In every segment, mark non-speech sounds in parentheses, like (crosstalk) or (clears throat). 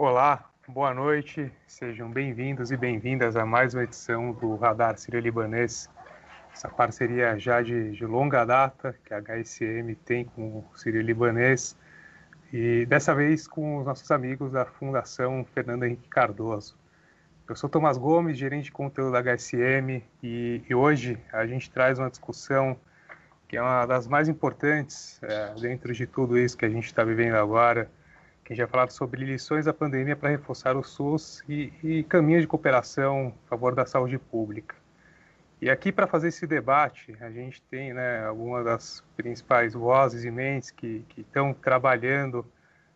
Olá, boa noite, sejam bem-vindos e bem-vindas a mais uma edição do Radar Sírio-Libanês, essa parceria já de, de, longa data que a HSM tem com o Sírio-Libanês e dessa vez com os nossos amigos da Fundação Fernando Henrique Cardoso. Eu sou Tomás Gomes, gerente de conteúdo da HSM e, e hoje a gente traz uma discussão que é uma das mais importantes é, dentro de tudo isso que a gente está vivendo agora, que já falaram sobre lições da pandemia para reforçar o SUS e, e caminhos de cooperação a favor da saúde pública. E aqui para fazer esse debate, a gente tem né, algumas das principais vozes e mentes que, estão trabalhando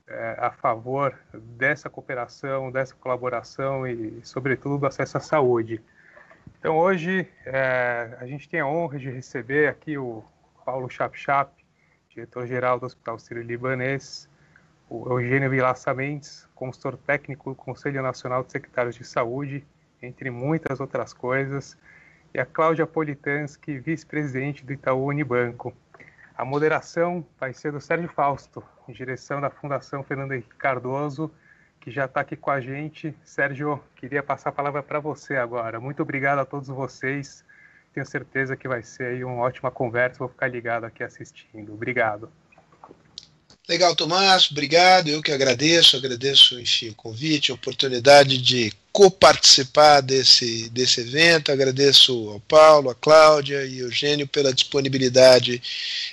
é, a favor dessa cooperação, dessa colaboração e, sobretudo, do acesso à saúde. Então, hoje, é, a gente tem a honra de receber aqui o Paulo Chapchap, diretor-geral do Hospital Sírio-Libanês, o Eugênio Vilaça Mendes, consultor técnico do Conselho Nacional de Secretários de Saúde, entre muitas outras coisas, e a Cláudia Politansky, vice-presidente do Itaú Unibanco. A moderação vai ser do Sérgio Fausto, em direção da Fundação Fernando Henrique Cardoso, que já está aqui com a gente. Sérgio, queria passar a palavra para você agora. Muito obrigado a todos vocês. Tenho certeza que vai ser uma ótima conversa. Vou ficar ligado aqui assistindo. Obrigado. Legal, Tomás, obrigado. Eu que agradeço, agradeço enfim, o convite, a oportunidade de coparticipar desse, desse evento. Agradeço ao Paulo, a Cláudia e Eugênio pela disponibilidade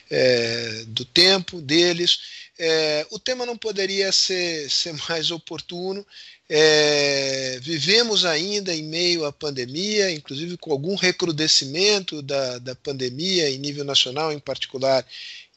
é, do tempo deles. É, o tema não poderia ser, ser mais oportuno. É, vivemos ainda em meio à pandemia, inclusive com algum recrudescimento da, da pandemia em nível nacional, em particular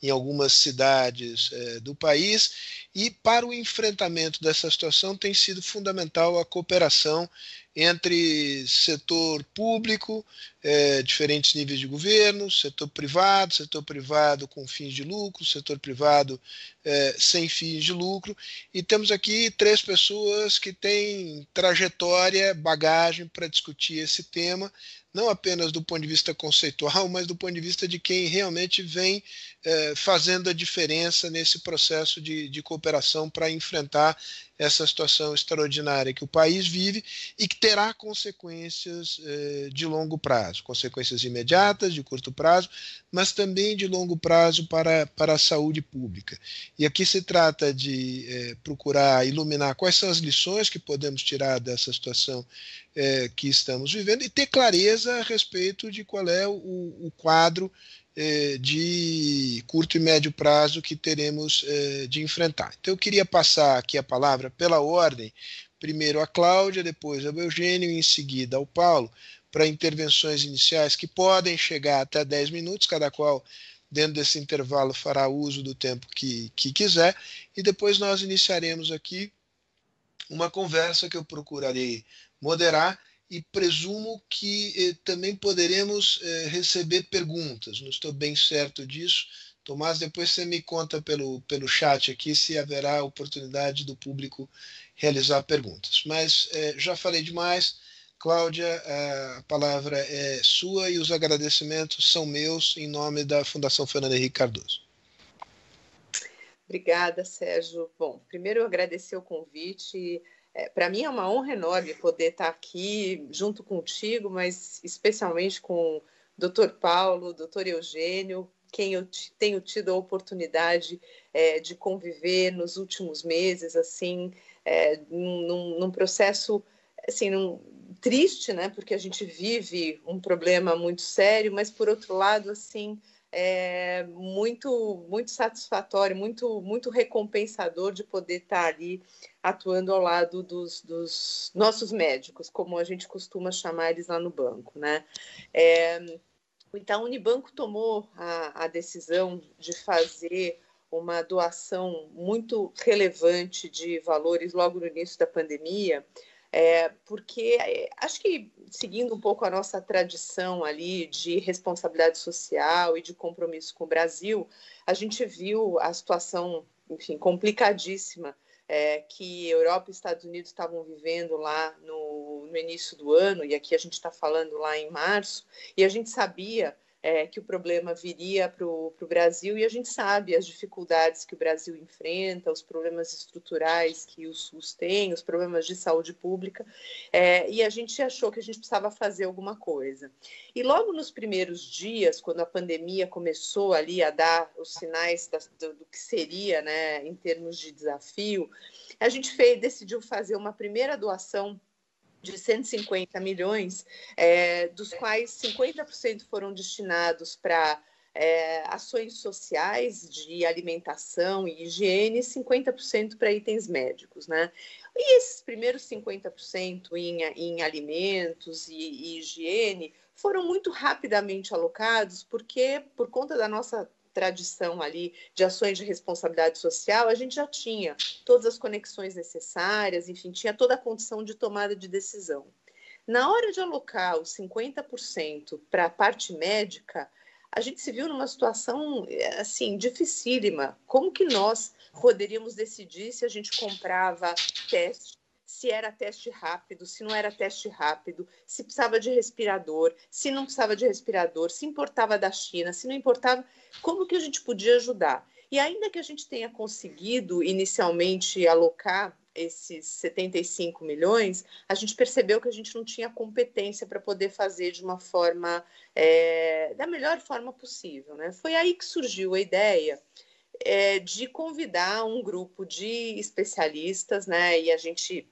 em algumas cidades é, do país, e para o enfrentamento dessa situação tem sido fundamental a cooperação entre setor público, é, diferentes níveis de governo, setor privado, setor privado com fins de lucro, setor privado é, sem fins de lucro. E temos aqui três pessoas que têm trajetória, bagagem para discutir esse tema não apenas do ponto de vista conceitual, mas do ponto de vista de quem realmente vem é, fazendo a diferença nesse processo de, de cooperação para enfrentar essa situação extraordinária que o país vive e que terá consequências é, de longo prazo, consequências imediatas, de curto prazo, mas também de longo prazo para, para a saúde pública. E aqui se trata de é, procurar iluminar quais são as lições que podemos tirar dessa situação é, que estamos vivendo e ter clareza a respeito de qual é o, o quadro é, de curto e médio prazo que teremos é, de enfrentar. Então, eu queria passar aqui a palavra pela ordem, primeiro a Cláudia, depois ao Eugênio e em seguida ao Paulo, para intervenções iniciais que podem chegar até 10 minutos, cada qual dentro desse intervalo fará uso do tempo que, que quiser, e depois nós iniciaremos aqui uma conversa que eu procurarei moderar e presumo que eh, também poderemos eh, receber perguntas. Não estou bem certo disso. Tomás, depois você me conta pelo, pelo chat aqui se haverá oportunidade do público realizar perguntas. Mas eh, já falei demais. Cláudia, a palavra é sua e os agradecimentos são meus em nome da Fundação Fernando Henrique Cardoso. Obrigada, Sérgio. Bom, primeiro eu agradecer o convite é, para mim é uma honra enorme poder estar aqui junto contigo, mas especialmente com o Dr. Paulo, Dr. Eugênio, quem eu tenho tido a oportunidade é, de conviver nos últimos meses, assim, é, num, num, processo assim, num, triste, né? Porque a gente vive um problema muito sério, mas por outro lado, assim, é muito muito satisfatório, muito muito recompensador de poder estar ali atuando ao lado dos, dos nossos médicos, como a gente costuma chamar eles lá no banco, né? É, então, o Unibanco tomou a, a decisão de fazer uma doação muito relevante de valores logo no início da pandemia, é, porque é, acho que seguindo um pouco a nossa tradição ali de responsabilidade social e de compromisso com o Brasil, a gente viu a situação, enfim, complicadíssima é, que Europa e Estados Unidos estavam vivendo lá no, no início do ano, e aqui a gente está falando lá em março, e a gente sabia é, que o problema viria para o Brasil e a gente sabe as dificuldades que o Brasil enfrenta, os problemas estruturais que o SUS tem, os problemas de saúde pública, é, e a gente achou que a gente precisava fazer alguma coisa. E logo nos primeiros dias, quando a pandemia começou ali a dar os sinais da, do, do, que seria, né, em termos de desafio, a gente fez, decidiu fazer uma primeira doação de 150 milhões, é, dos quais 50% foram destinados para é, ações sociais de alimentação e higiene, 50% para itens médicos, né? E esses primeiros 50% em, em alimentos e, e higiene foram muito rapidamente alocados, porque por conta da nossa tradição ali de ações de responsabilidade social, a gente já tinha todas as conexões necessárias, enfim, tinha toda a condição de tomada de decisão. Na hora de alocar os 50% para a parte médica, a gente se viu numa situação assim dificílima. Como que nós poderíamos decidir se a gente comprava teste se era teste rápido, se não era teste rápido, se precisava de respirador, se não precisava de respirador, se importava da China, se não importava, como que a gente podia ajudar? E ainda que a gente tenha conseguido inicialmente alocar esses 75 milhões, a gente percebeu que a gente não tinha competência para poder fazer de uma forma, é, da melhor forma possível. Né? Foi aí que surgiu a ideia é, de convidar um grupo de especialistas, né? E a gente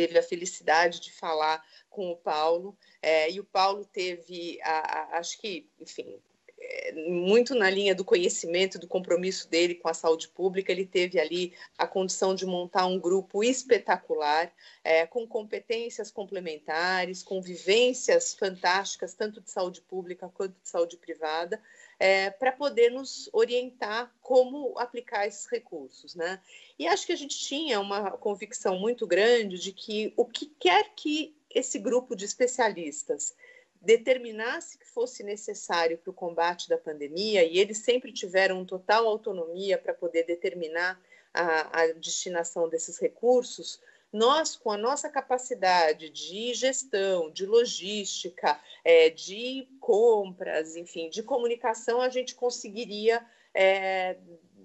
teve a felicidade de falar com o Paulo, é, e o Paulo teve, a, a, acho que, enfim, é, muito na linha do conhecimento, do compromisso dele com a saúde pública, ele teve ali a condição de montar um grupo espetacular, é, com competências complementares, com vivências fantásticas, tanto de saúde pública quanto de saúde privada, é, para poder nos orientar como aplicar esses recursos. Né? E acho que a gente tinha uma convicção muito grande de que o que quer que esse grupo de especialistas determinasse que fosse necessário para o combate da pandemia, e eles sempre tiveram total autonomia para poder determinar a, a destinação desses recursos, nós, com a nossa capacidade de gestão, de logística, é, de compras, enfim, de comunicação, a gente conseguiria, é,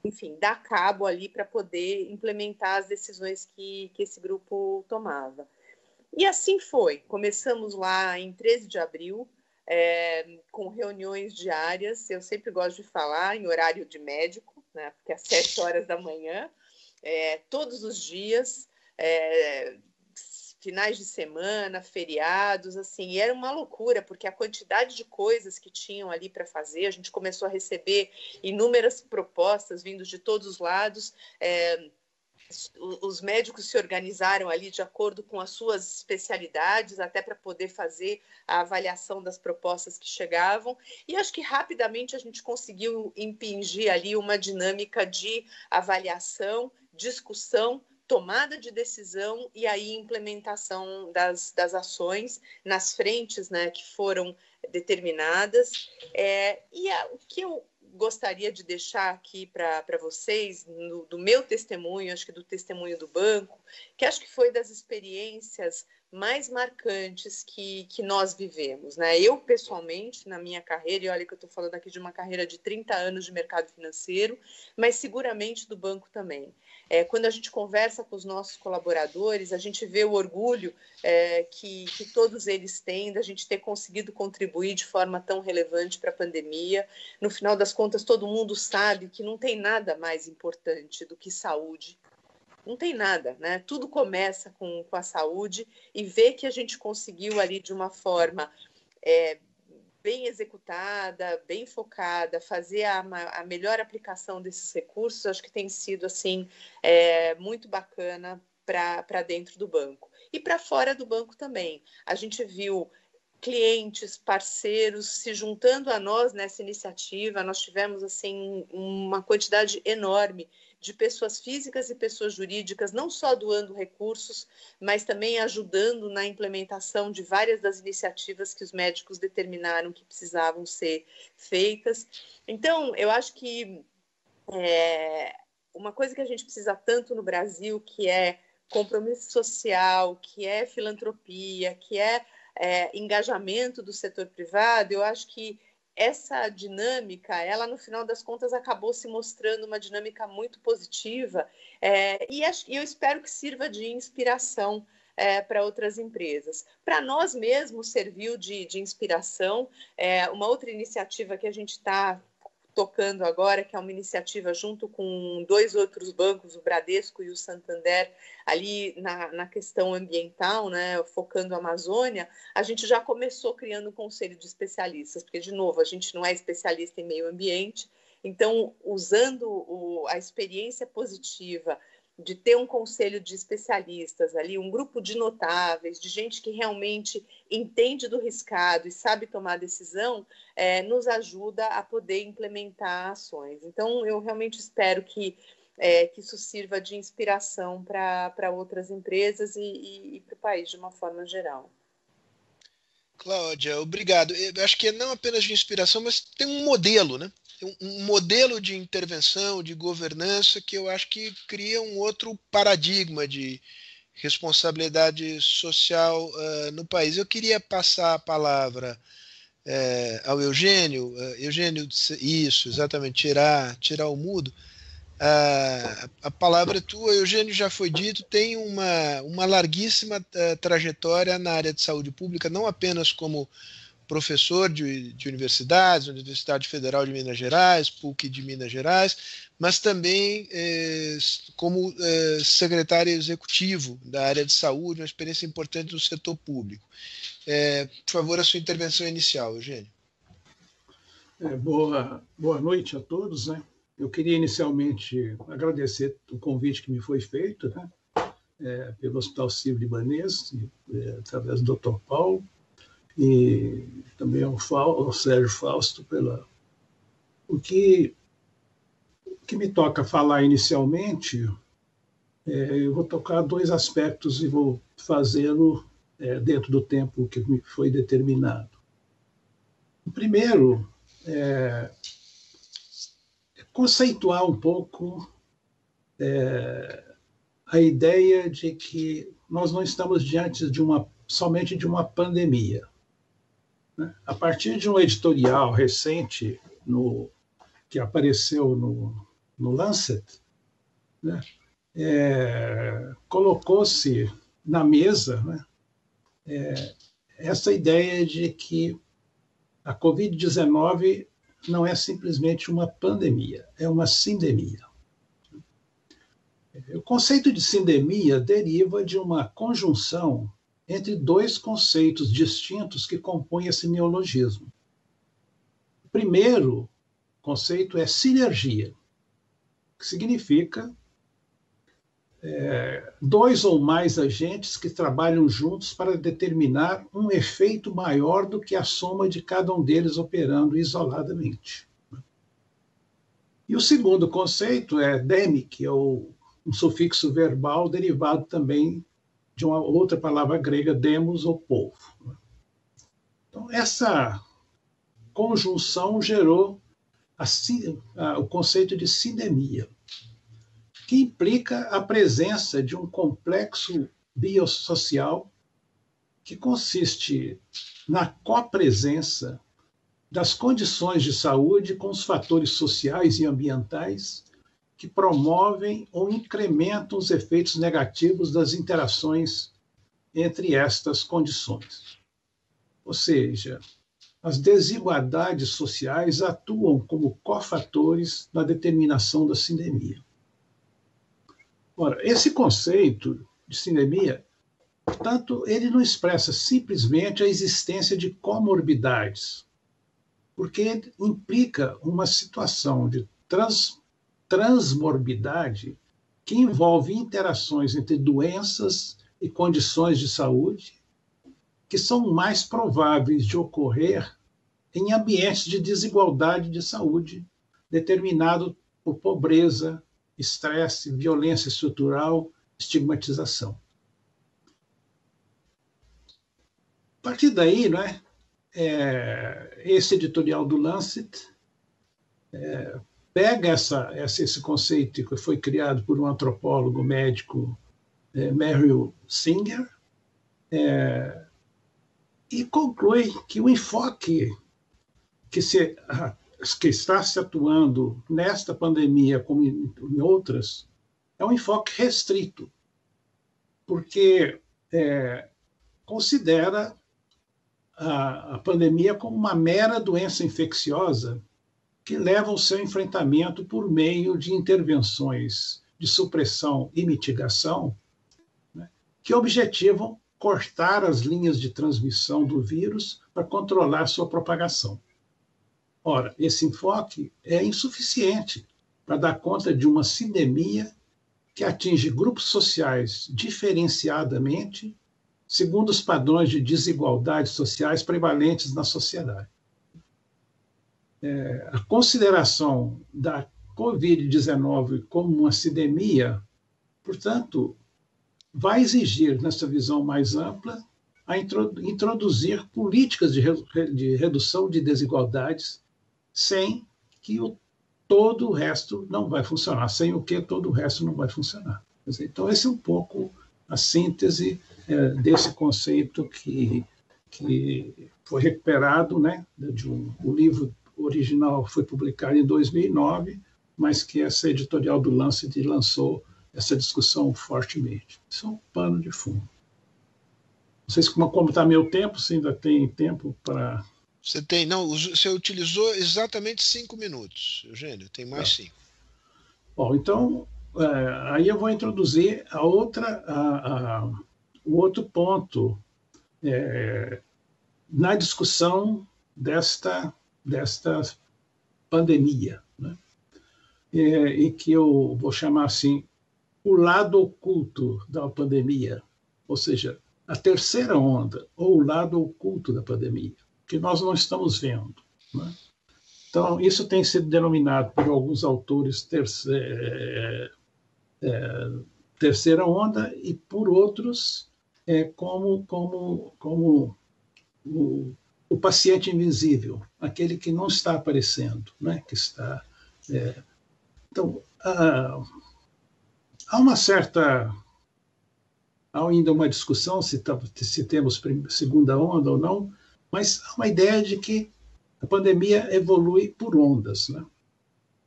enfim, dar cabo ali para poder implementar as decisões que, que esse grupo tomava. E assim foi. Começamos lá em 13 de abril, é, com reuniões diárias. Eu sempre gosto de falar em horário de médico, né, porque às 7 horas da manhã, é, todos os dias é, finais de semana, feriados, assim, e era uma loucura, porque a quantidade de coisas que tinham ali para fazer, a gente começou a receber inúmeras propostas vindos de todos os lados. É, os médicos se organizaram ali de acordo com as suas especialidades, até para poder fazer a avaliação das propostas que chegavam. E acho que rapidamente a gente conseguiu impingir ali uma dinâmica de avaliação, discussão tomada de decisão e aí implementação das, das ações nas frentes né, que foram determinadas. É, e a, o que eu gostaria de deixar aqui para vocês, no, do meu testemunho, acho que do testemunho do banco, que acho que foi das experiências mais marcantes que, que nós vivemos. Né? Eu, pessoalmente, na minha carreira, e olha que eu estou falando aqui de uma carreira de 30 anos de mercado financeiro, mas seguramente do banco também. É, quando a gente conversa com os nossos colaboradores, a gente vê o orgulho é, que, que todos eles têm da gente ter conseguido contribuir de forma tão relevante para a pandemia. No final das contas, todo mundo sabe que não tem nada mais importante do que saúde. Não tem nada, né? Tudo começa com, com a saúde e ver que a gente conseguiu ali de uma forma é, bem executada, bem focada, fazer a, a, melhor aplicação desses recursos, acho que tem sido assim é, muito bacana para dentro do banco. E para fora do banco também. A gente viu clientes, parceiros se juntando a nós nessa iniciativa. Nós tivemos assim uma quantidade enorme de pessoas físicas e pessoas jurídicas, não só doando recursos, mas também ajudando na implementação de várias das iniciativas que os médicos determinaram que precisavam ser feitas. Então, eu acho que é, uma coisa que a gente precisa tanto no Brasil, que é compromisso social, que é filantropia, que é, é engajamento do setor privado, eu acho que essa dinâmica, ela no final das contas acabou se mostrando uma dinâmica muito positiva é, e, eu espero que sirva de inspiração é, para outras empresas. Para nós mesmos serviu de, de inspiração. É, uma outra iniciativa que a gente está tocando agora, que é uma iniciativa junto com dois outros bancos, o Bradesco e o Santander, ali na, na questão ambiental, né, focando a Amazônia, a gente já começou criando um conselho de especialistas, porque, de novo, a gente não é especialista em meio ambiente, então, usando o, a experiência positiva de ter um conselho de especialistas ali, um grupo de notáveis, de gente que realmente entende do riscado e sabe tomar decisão, é, nos ajuda a poder implementar ações. Então, eu realmente espero que, é, que isso sirva de inspiração para outras empresas e, e, e para o país de uma forma geral. Cláudia, obrigado. Eu acho que é não apenas de inspiração, mas tem um modelo, né? um modelo de intervenção, de governança, que eu acho que cria um outro paradigma de responsabilidade social uh, no país. Eu queria passar a palavra uh, ao Eugênio. Uh, Eugênio, isso, exatamente, tirar, tirar o mudo. Uh, a palavra é tua, Eugênio, já foi dito, tem uma, uma larguíssima trajetória na área de saúde pública, não apenas como professor de, de universidades, Universidade Federal de Minas Gerais, PUC de Minas Gerais, mas também eh, como eh, secretário executivo da área de saúde, uma experiência importante no setor público. Eh, por favor, a sua intervenção inicial, Eugênio. É, boa, boa noite a todos. Né? Eu queria inicialmente agradecer o convite que me foi feito né? É, pelo Hospital Sírio-Libanês, é, através do Dr. Paulo, e também ao, ao Sérgio Fausto pela o que o que me toca falar inicialmente é, eu vou tocar dois aspectos e vou fazê-lo é, dentro do tempo que me foi determinado. O primeiro é conceituar um pouco é, a ideia de que nós não estamos diante de uma somente de uma pandemia. Né? A partir de um editorial recente no, que apareceu no, no Lancet, né? é, colocou-se na mesa né? é, essa ideia de que a Covid-19 não é simplesmente uma pandemia, é uma sindemia. O conceito de sindemia deriva de uma conjunção entre dois conceitos distintos que compõem esse neologismo. O primeiro conceito é sinergia, que significa é, dois ou mais agentes que trabalham juntos para determinar um efeito maior do que a soma de cada um deles operando isoladamente. E o segundo conceito é demic, ou um sufixo verbal derivado também de uma outra palavra grega, demos, ou povo. Então, essa conjunção gerou a, a, o conceito de sindemia, que implica a presença de um complexo biosocial que consiste na copresença das condições de saúde com os fatores sociais e ambientais que promovem ou incrementam os efeitos negativos das interações entre estas condições. Ou seja, as desigualdades sociais atuam como cofatores na determinação da sindemia. Ora, esse conceito de sindemia, portanto, ele não expressa simplesmente a existência de comorbidades, porque implica uma situação de trans transmorbidade que envolve interações entre doenças e condições de saúde que são mais prováveis de ocorrer em ambientes de desigualdade de saúde, determinado por pobreza, estresse, violência estrutural, estigmatização. A partir daí, não é, é esse editorial do Lancet é, pega essa, essa, esse conceito que foi criado por um antropólogo médico, é, Singer, é, e conclui que o enfoque que, se, que está se atuando nesta pandemia como em, outras é um enfoque restrito, porque é, considera a, a pandemia como uma mera doença infecciosa que leva ao seu enfrentamento por meio de intervenções de supressão e mitigação né, que objetivam cortar as linhas de transmissão do vírus para controlar sua propagação. Ora, esse enfoque é insuficiente para dar conta de uma sindemia que atinge grupos sociais diferenciadamente, segundo os padrões de desigualdades sociais prevalentes na sociedade. É, a consideração da Covid-19 como uma sindemia, portanto, vai exigir, nessa visão mais ampla, a introduzir políticas de, redução de desigualdades sem que o, todo o resto não vai funcionar, sem o que todo o resto não vai funcionar. Então, esse é um pouco a síntese é, desse conceito que, que foi recuperado, né, de um, o livro original foi publicado em 2009, mas que essa editorial do Lancet lançou essa discussão fortemente. Isso é um pano de fundo. Não sei se como está meu tempo, se ainda tem tempo para. Você tem, não, você utilizou exatamente cinco minutos, Eugênio, tem mais é. cinco. Bom, então, é, aí eu vou introduzir a outra, a, a, o outro ponto é, na discussão desta, desta pandemia, né? é, e que eu vou chamar assim o lado oculto da pandemia, ou seja, a terceira onda, ou o lado oculto da pandemia, que nós não estamos vendo. Né? Então, isso tem sido denominado por alguns autores terceira, é, é, terceira onda e por outros é, como, como, como o, o, paciente invisível, aquele que não está aparecendo, né? que está. É, então, a, Há uma certa. Há ainda uma discussão se, tá, se temos segunda onda ou não, mas há uma ideia de que a pandemia evolui por ondas. Né?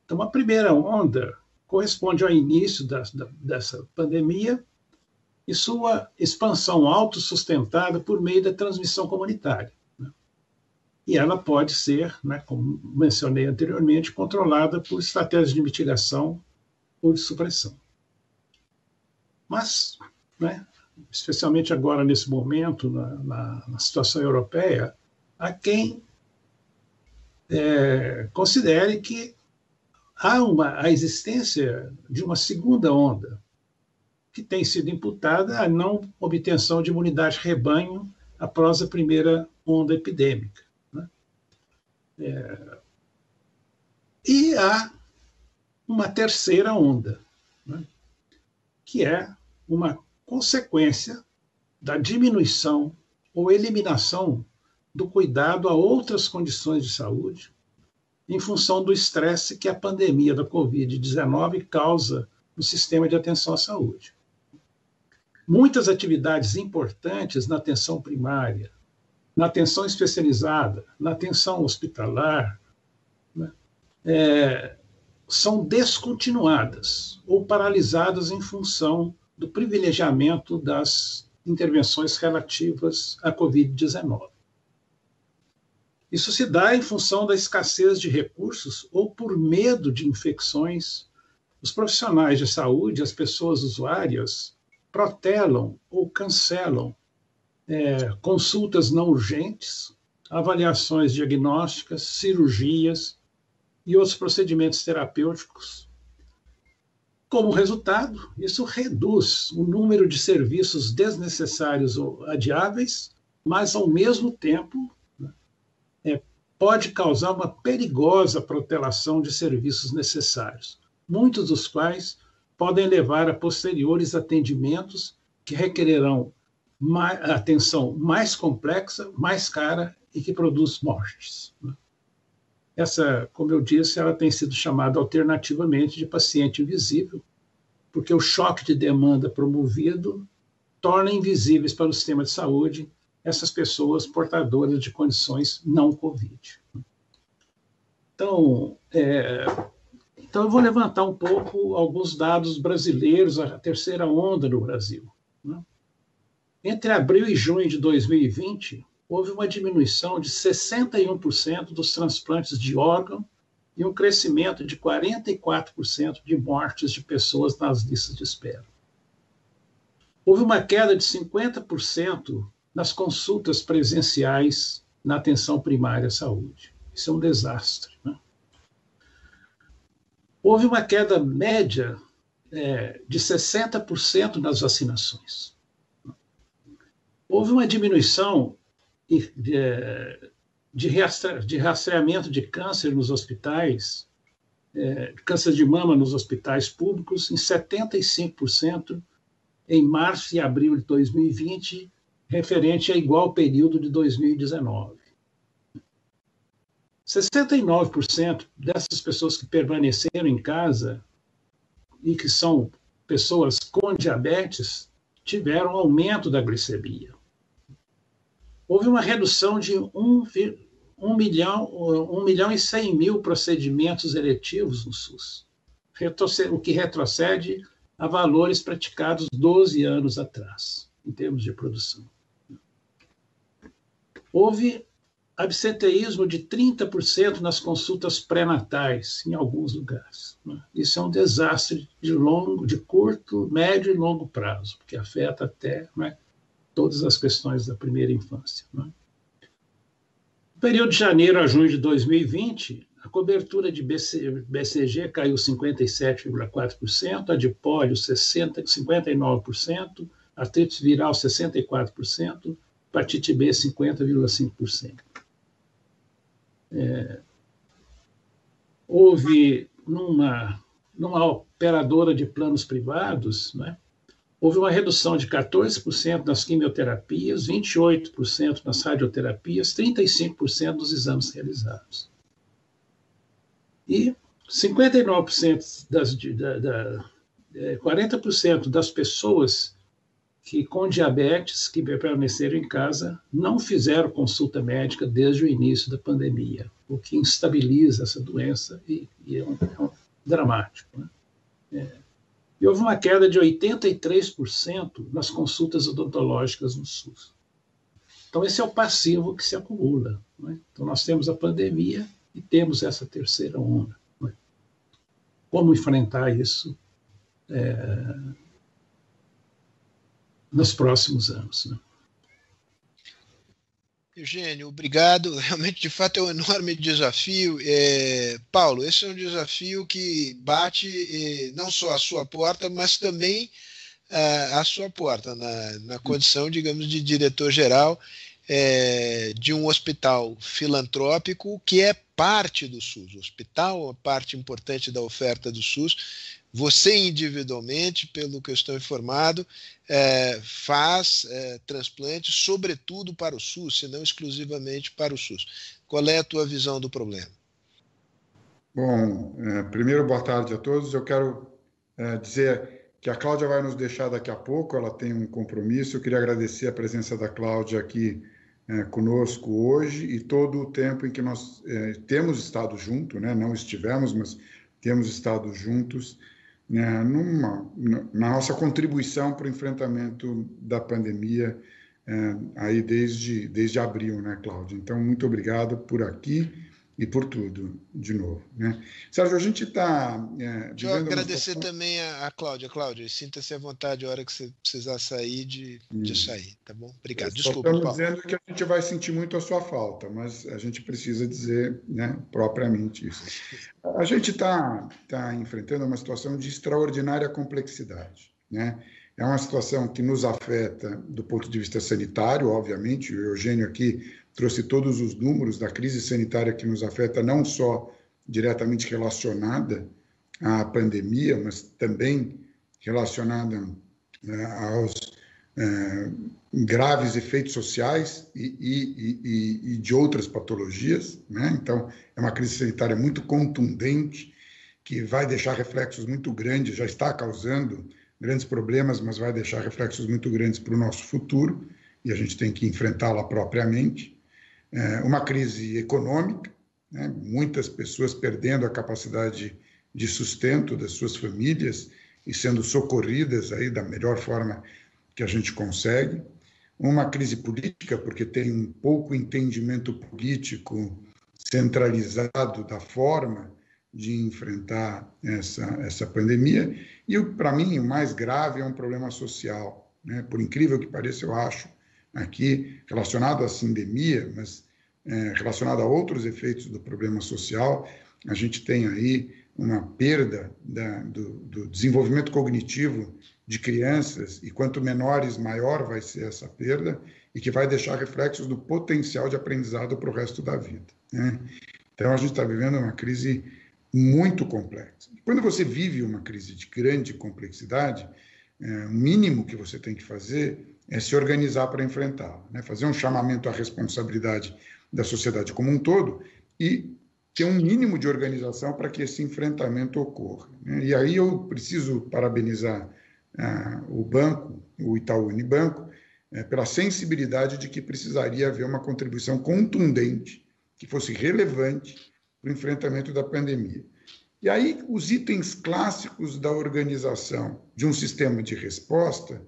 Então, a primeira onda corresponde ao início da, da, dessa pandemia e sua expansão autossustentada por meio da transmissão comunitária. Né? E ela pode ser, né, como mencionei anteriormente, controlada por estratégias de mitigação ou de supressão. Mas, né, especialmente agora, nesse momento, na, na, na situação europeia, há quem é, considere que há uma, a existência de uma segunda onda que tem sido imputada à não obtenção de imunidade rebanho após a primeira onda epidêmica. Né? É, e há uma terceira onda, né? que é uma consequência da diminuição ou eliminação do cuidado a outras condições de saúde, em função do estresse que a pandemia da Covid-19 causa no sistema de atenção à saúde. Muitas atividades importantes na atenção primária, na atenção especializada, na atenção hospitalar, né, é, são descontinuadas ou paralisadas em função do privilegiamento das intervenções relativas à Covid-19. Isso se dá em função da escassez de recursos ou por medo de infecções. Os profissionais de saúde, as pessoas usuárias, protelam ou cancelam é, consultas não urgentes, avaliações diagnósticas, cirurgias e outros procedimentos terapêuticos como resultado, isso reduz o número de serviços desnecessários ou adiáveis, mas, ao mesmo tempo, pode causar uma perigosa protelação de serviços necessários, muitos dos quais podem levar a posteriores atendimentos que requererão mais, atenção mais complexa, mais cara e que produz mortes. Né. Essa, como eu disse, ela tem sido chamada alternativamente de paciente invisível, porque o choque de demanda promovido torna invisíveis para o sistema de saúde essas pessoas portadoras de condições não Covid. Então, é, então, eu vou levantar um pouco alguns dados brasileiros, a terceira onda no Brasil. Né? Entre abril e junho de 2020, houve uma diminuição de 61% dos transplantes de órgão e um crescimento de 44% de mortes de pessoas nas listas de espera. Houve uma queda de 50% nas consultas presenciais na atenção primária à saúde. Isso é um desastre. Né? Houve uma queda média é, de 60% nas vacinações. Houve uma diminuição de, de, de rastreamento de câncer nos hospitais, é, câncer de mama nos hospitais públicos, em 75% em março e abril de 2020, referente a igual período de 2019. 69% dessas pessoas que permaneceram em casa e que são pessoas com diabetes tiveram aumento da glicemia. Houve uma redução de 1, 1 milhão, 1 milhão e 100 mil procedimentos eletivos no SUS, o que retrocede a valores praticados 12 anos atrás, em termos de produção. Houve absenteísmo de 30% nas consultas pré-natais em alguns lugares. Né? Isso é um desastre de longo, de curto, médio e longo prazo, porque afeta até né, todas as questões da primeira infância. Né? No período de janeiro a junho de 2020, a cobertura de BC, BCG caiu 57,4%, a de pólio 60, 59%, artrite viral 64%, hepatite B 50,5%. É, houve numa, numa operadora de planos privados, né, houve uma redução de 14% nas quimioterapias, 28% nas radioterapias, 35% dos exames realizados. E 59% das, da, da, 40% é, das pessoas que com diabetes que permaneceram em casa não fizeram consulta médica desde o início da pandemia, o que instabiliza essa doença e, e é, um, é um dramático. Né? É. E houve uma queda de 83% nas consultas odontológicas no SUS. Então, esse é o passivo que se acumula. Né? Então, nós temos a pandemia e temos essa terceira onda. Né? Como enfrentar isso? É, nos próximos anos. Né? Eugênio, obrigado. (laughs) Realmente, de fato, é um enorme desafio. É, Paulo, esse é um desafio que bate eh, não só a sua porta, mas também a, a sua porta, na, na condição, digamos, de diretor-geral é, de um hospital filantrópico que é parte do SUS. O hospital é uma parte importante da oferta do SUS você individualmente, pelo que eu estou informado, é, faz é, transplantes, sobretudo para o SUS, se não exclusivamente para o SUS. Qual é a tua visão do problema? Bom, é, primeiro, boa tarde a todos. Eu quero é, dizer que a Cláudia vai nos deixar daqui a pouco, ela tem um compromisso. Eu queria agradecer a presença da Cláudia aqui é, conosco hoje e todo o tempo em que nós é, temos estado juntos, né? não estivemos, mas temos estado juntos né, numa, na nossa contribuição para o enfrentamento da pandemia é, aí desde, desde abril, né, Cláudia? Então, muito obrigado por aqui e por tudo, de novo. Né? Sérgio, a gente está. É, Deixa eu agradecer situação... também a, a Cláudia. Cláudia, sinta-se à vontade a hora que você precisar sair, de, de sair, tá bom? Obrigado. Desculpa. Estamos dizendo que a gente vai sentir muito a sua falta, mas a gente precisa dizer né, propriamente isso. A gente está tá enfrentando uma situação de extraordinária complexidade. Né? É uma situação que nos afeta do ponto de vista sanitário, obviamente. O Eugênio aqui trouxe todos os números da crise sanitária que nos afeta, não só diretamente relacionada à pandemia, mas também relacionada né, aos é, graves efeitos sociais e, e, e, e, de outras patologias. Né? Então, é uma crise sanitária muito contundente, que vai deixar reflexos muito grandes, já está causando grandes problemas, mas vai deixar reflexos muito grandes para o nosso futuro, e a gente tem que enfrentá-la propriamente uma crise econômica, né? muitas pessoas perdendo a capacidade de sustento das suas famílias e sendo socorridas aí da melhor forma que a gente consegue. Uma crise política, porque tem um pouco entendimento político centralizado da forma de enfrentar essa, essa pandemia. E, para mim, o mais grave é um problema social. Né? Por incrível que pareça, eu acho, aqui, relacionado à sindemia, mas é, relacionado a outros efeitos do problema social, a gente tem aí uma perda da, do, do, desenvolvimento cognitivo de crianças, e quanto menores, maior vai ser essa perda, e que vai deixar reflexos do potencial de aprendizado para o resto da vida. Né? Então, a gente está vivendo uma crise muito complexa. Quando você vive uma crise de grande complexidade, é, o mínimo que você tem que fazer é se organizar para enfrentá-la, né? fazer um chamamento à responsabilidade da sociedade como um todo e ter um mínimo de organização para que esse enfrentamento ocorra. Né? E aí eu preciso parabenizar ah, o banco, o Itaú Unibanco, é, pela sensibilidade de que precisaria haver uma contribuição contundente, que fosse relevante para o enfrentamento da pandemia. E aí os itens clássicos da organização de um sistema de resposta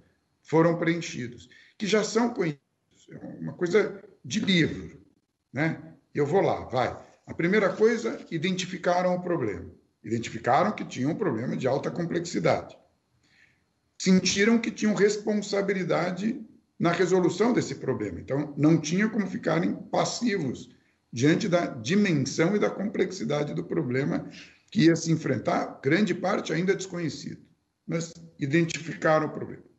foram preenchidos, que já são conhecidos, é uma coisa de livro, né? Eu vou lá, vai. A primeira coisa, identificaram o problema. Identificaram que tinha um problema de alta complexidade. Sentiram que tinham responsabilidade na resolução desse problema. Então, não tinha como ficarem passivos diante da dimensão e da complexidade do problema que ia se enfrentar, grande parte ainda desconhecido. Mas identificaram o problema.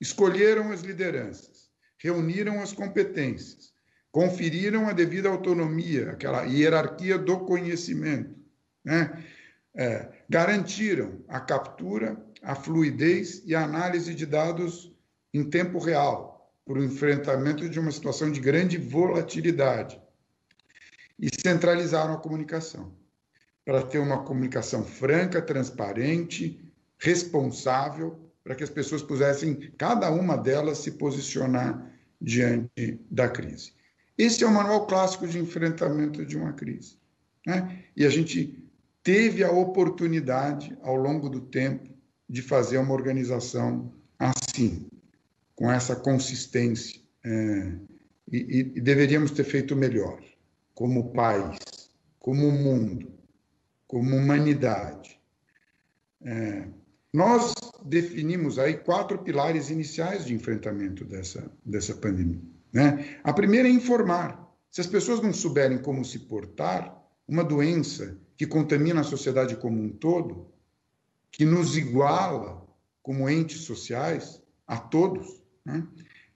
Escolheram as lideranças, reuniram as competências, conferiram a devida autonomia, aquela hierarquia do conhecimento, né? É, garantiram a captura, a fluidez e a análise de dados em tempo real, para o enfrentamento de uma situação de grande volatilidade. E centralizaram a comunicação, para ter uma comunicação franca, transparente, responsável, para que as pessoas pudessem, cada uma delas, se posicionar diante da crise. Esse é o manual clássico de enfrentamento de uma crise. Né? E a gente teve a oportunidade, ao longo do tempo, de fazer uma organização assim, com essa consistência. É, e, e, deveríamos ter feito melhor, como país, como mundo, como humanidade. É, nós definimos aí quatro pilares iniciais de enfrentamento dessa, dessa pandemia. Né? A primeira é informar. Se as pessoas não souberem como se portar, uma doença que contamina a sociedade como um todo, que nos iguala como entes sociais a todos, né?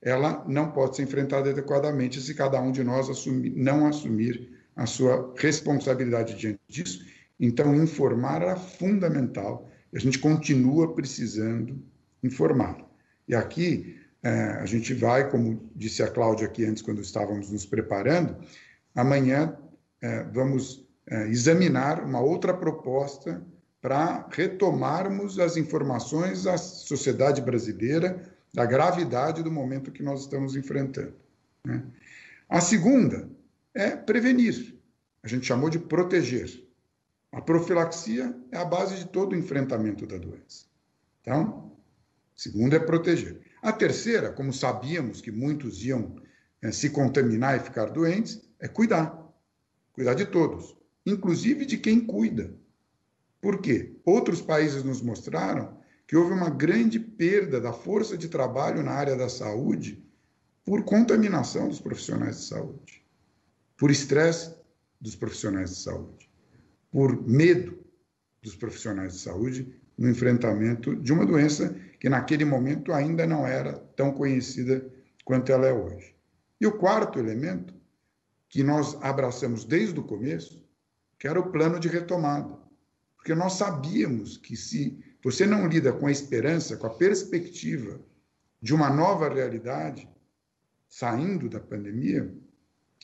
ela não pode ser enfrentada adequadamente se cada um de nós assumir, não assumir a sua responsabilidade diante disso. Então, informar era fundamental. A gente continua precisando informar. E aqui é, a gente vai, como disse a Cláudia aqui antes, quando estávamos nos preparando, amanhã é, vamos é, examinar uma outra proposta para retomarmos as informações à sociedade brasileira da gravidade do momento que nós estamos enfrentando. Né? A segunda é prevenir. A gente chamou de proteger. A profilaxia é a base de todo o enfrentamento da doença. Então, segundo é proteger. A terceira, como sabíamos que muitos iam é, se contaminar e ficar doentes, é cuidar. Cuidar de todos, inclusive de quem cuida. Por quê? Outros países nos mostraram que houve uma grande perda da força de trabalho na área da saúde por contaminação dos profissionais de saúde, por estresse dos profissionais de saúde, por medo dos profissionais de saúde no enfrentamento de uma doença que naquele momento ainda não era tão conhecida quanto ela é hoje. E o quarto elemento, que nós abraçamos desde o começo, que era o plano de retomada. Porque nós sabíamos que se você não lida com a esperança, com a perspectiva de uma nova realidade, saindo da pandemia,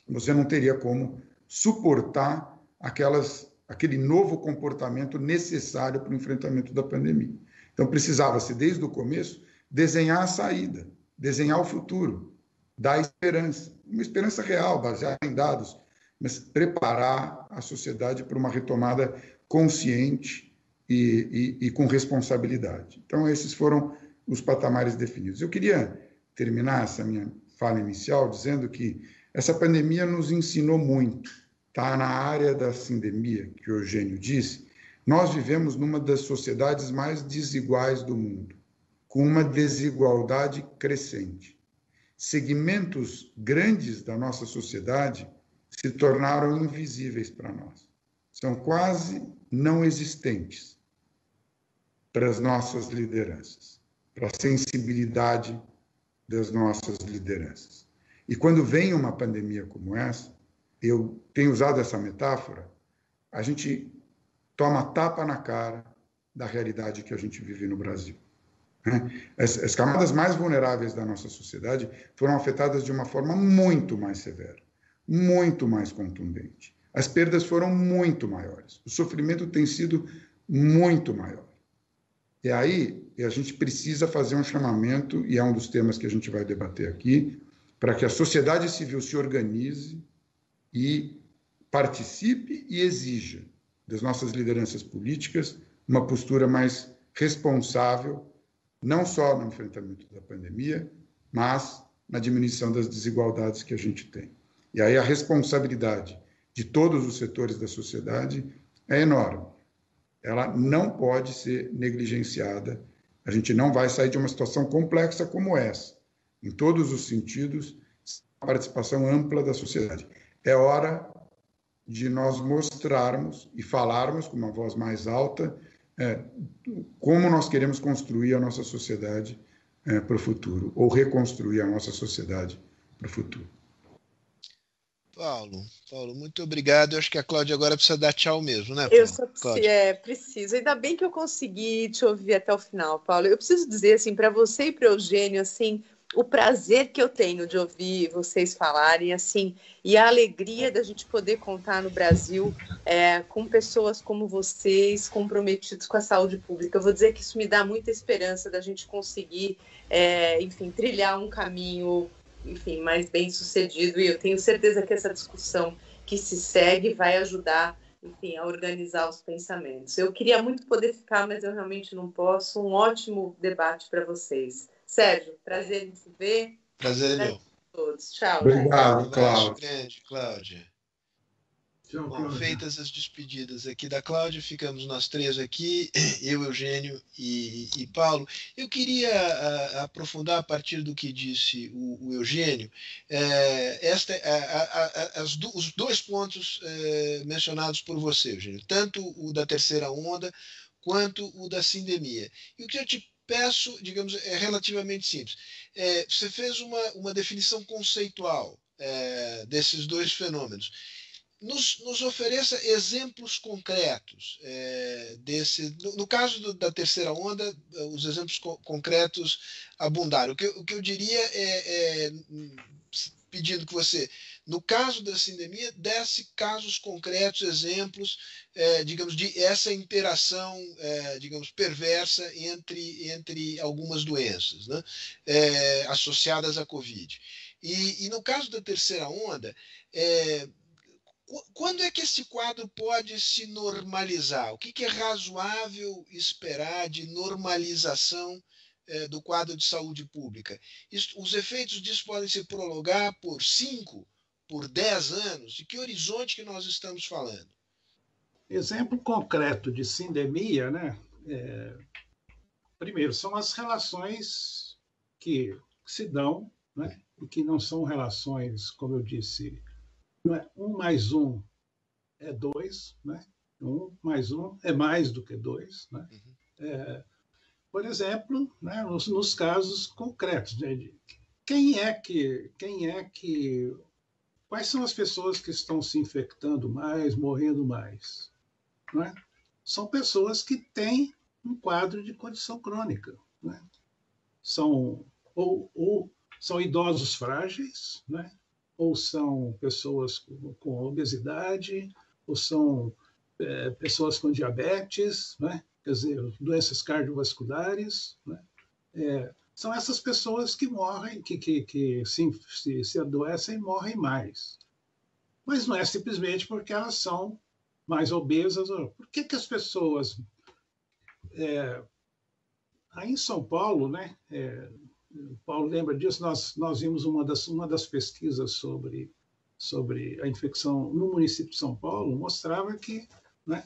você não teria como suportar aquelas aquele novo comportamento necessário para o enfrentamento da pandemia. Então, precisava-se, desde o começo, desenhar a saída, desenhar o futuro, dar esperança, uma esperança real, baseada em dados mas preparar a sociedade para uma retomada consciente e, e, e com responsabilidade. Então, esses foram os patamares definidos. Eu queria terminar essa minha fala inicial dizendo que essa pandemia nos ensinou muito. Está na área da sindemia, que o Eugênio disse, nós vivemos numa das sociedades mais desiguais do mundo, com uma desigualdade crescente. Segmentos grandes da nossa sociedade se tornaram invisíveis para nós. São quase não existentes para as nossas lideranças, para a sensibilidade das nossas lideranças. E quando vem uma pandemia como essa, eu tenho usado essa metáfora, a gente toma tapa na cara da realidade que a gente vive no Brasil. Né? As, as, camadas mais vulneráveis da nossa sociedade foram afetadas de uma forma muito mais severa, muito mais contundente. As perdas foram muito maiores, o sofrimento tem sido muito maior. E aí a gente precisa fazer um chamamento, e é um dos temas que a gente vai debater aqui, para que a sociedade civil se organize e participe e exija das nossas lideranças políticas uma postura mais responsável, não só no enfrentamento da pandemia, mas na diminuição das desigualdades que a gente tem. E aí a responsabilidade de todos os setores da sociedade é enorme. Ela não pode ser negligenciada. A gente não vai sair de uma situação complexa como essa, em todos os sentidos, a participação ampla da sociedade. É hora de nós mostrarmos e falarmos com uma voz mais alta é, como nós queremos construir a nossa sociedade é, para o futuro, ou reconstruir a nossa sociedade para o futuro. Paulo, Paulo, muito obrigado. Eu acho que a Cláudia agora precisa dar tchau mesmo, né? Paulo? Eu só preciso, é, preciso. Ainda bem que eu consegui te ouvir até o final, Paulo. Eu preciso dizer assim para você e para o Eugênio, assim, o prazer que eu tenho de ouvir vocês falarem, assim, e a alegria da gente poder contar no Brasil é, com pessoas como vocês, comprometidos com a saúde pública. Eu vou dizer que isso me dá muita esperança da gente conseguir, é, enfim, trilhar um caminho, enfim, mais bem sucedido. E eu tenho certeza que essa discussão que se segue vai ajudar, enfim, a organizar os pensamentos. Eu queria muito poder ficar, mas eu realmente não posso. Um ótimo debate para vocês. Sérgio, prazer em te ver. Prazer é meu. Todos. Tchau. Obrigado, Cláudia. grande, Cláudia. Tchau, Bom, feitas as despedidas aqui da Cláudia, ficamos nós três aqui, (clears throat) eu, Eugênio e, e Paulo. Eu queria a, aprofundar a partir do que disse o, o Eugênio, é, esta, a, a, as, os dois pontos é, mencionados por você, Eugênio, tanto o da terceira onda quanto o da sindemia. E o que eu te peço, digamos, é relativamente simples. É, você fez uma, uma definição conceitual é, desses dois fenômenos. Nos, nos ofereça exemplos concretos é, desse. No, no caso do, da terceira onda, os exemplos co concretos abundaram. O que, o que eu diria é, é pedindo que você, no caso da sindemia, desse casos concretos, exemplos, é, digamos, de essa interação, é, digamos, perversa entre, entre algumas doenças né, é, associadas à Covid. E, e, no caso da terceira onda, é, quando é que esse quadro pode se normalizar? O que, que é razoável esperar de normalização é, do quadro de saúde pública. Isso, os efeitos disso podem se prolongar por cinco, por dez anos. De que horizonte que nós estamos falando? Exemplo concreto de sindemia, né? É, primeiro, são as relações que se dão, né? e que não são relações, como eu disse, não é um mais um é dois, né? um mais um é mais do que dois. Né? Uhum. É, por exemplo, né, nos, nos, casos concretos, né, quem é que, quem é que, quais são as pessoas que estão se infectando mais, morrendo mais? Né? São pessoas que têm um quadro de condição crônica, né? São ou, ou são idosos frágeis, né? Ou são pessoas com, com obesidade, ou são é, pessoas com diabetes, quer dizer, doenças cardiovasculares, é, são essas pessoas que morrem, que, que, que se, se, se adoecem e morrem mais. Mas não é simplesmente porque elas são mais obesas. Por que, que as pessoas. É, aí em São Paulo, né? É, Paulo lembra disso, nós, nós vimos uma das, uma das pesquisas sobre, sobre a infecção no município de São Paulo, mostrava que né,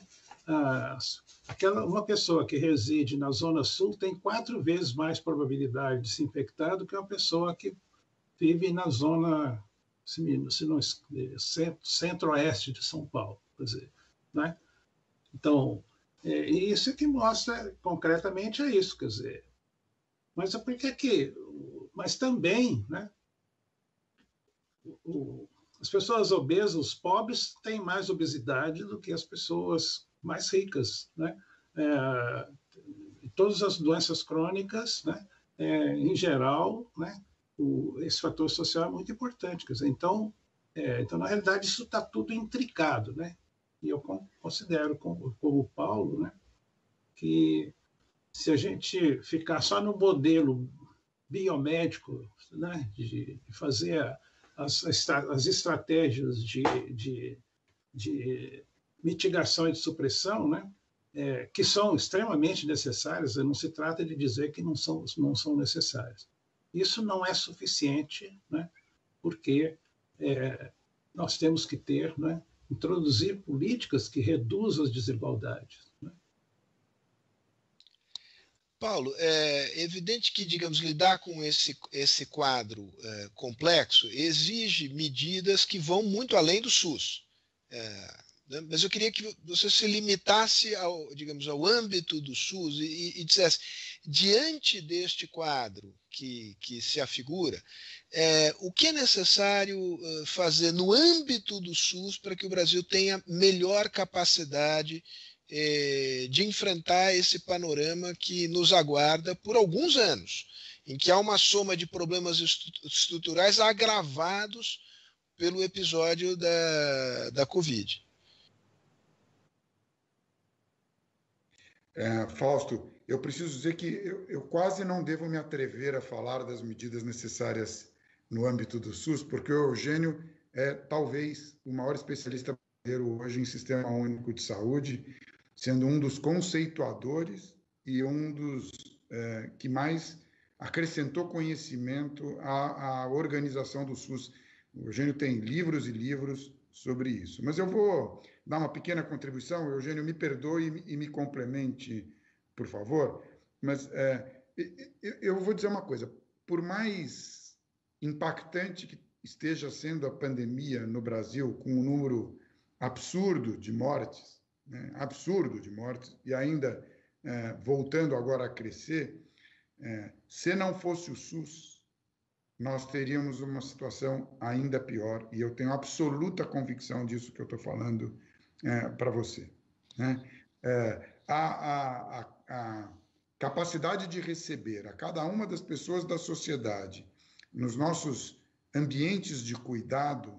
aquela, uma pessoa que reside na Zona Sul tem quatro vezes mais probabilidade de se infectar do que uma pessoa que vive na zona se não, centro-oeste de São Paulo. Quer dizer, né? Então, é, isso que mostra concretamente é isso, quer dizer. Mas é porque que? Mas também, né? O, as pessoas obesas, os pobres, têm mais obesidade do que as pessoas mais ricas, né? É, todas as doenças crônicas, né? É, em geral, né? O, esse fator social é muito importante. Quer dizer, então, é, então, na realidade, isso está tudo intricado, né? E eu considero, como, o Paulo, né, que se a gente ficar só no modelo biomédico, né, de fazer as, as estratégias de, de, de mitigação e de supressão, né, é, que são extremamente necessárias, não se trata de dizer que não são, não são necessárias. Isso não é suficiente, né, porque é, nós temos que ter né, introduzir políticas que reduzam as desigualdades. Né? Paulo, é evidente que, digamos, lidar com esse, esse quadro é, complexo exige medidas que vão muito além do SUS. É, né? Mas eu queria que você se limitasse ao, digamos, ao âmbito do SUS e, e dissesse, diante deste quadro que, que se afigura, é, o que é necessário fazer no âmbito do SUS para que o Brasil tenha melhor capacidade eh, de enfrentar esse panorama que nos aguarda por alguns anos, em que há uma soma de problemas estruturais agravados pelo episódio da, da Covid. É, Fausto, eu preciso dizer que eu, eu, quase não devo me atrever a falar das medidas necessárias no âmbito do SUS, porque o Eugênio é talvez o maior especialista brasileiro hoje em Sistema Único de Saúde, sendo um dos conceituadores e um dos é, que mais acrescentou conhecimento à, à organização do SUS. O Eugênio tem livros e livros sobre isso. Mas eu vou dar uma pequena contribuição. Eugênio, me perdoe e me complemente, por favor. Mas é, eu vou dizer uma coisa: por mais impactante que esteja sendo a pandemia no Brasil, com um número absurdo de mortes, né, absurdo de mortes, e ainda é, voltando agora a crescer, é, se não fosse o SUS, nós teríamos uma situação ainda pior, e eu tenho absoluta convicção disso que eu estou falando é, para você. Né? É, a, a, a, capacidade de receber a cada uma das pessoas da sociedade nos nossos ambientes de cuidado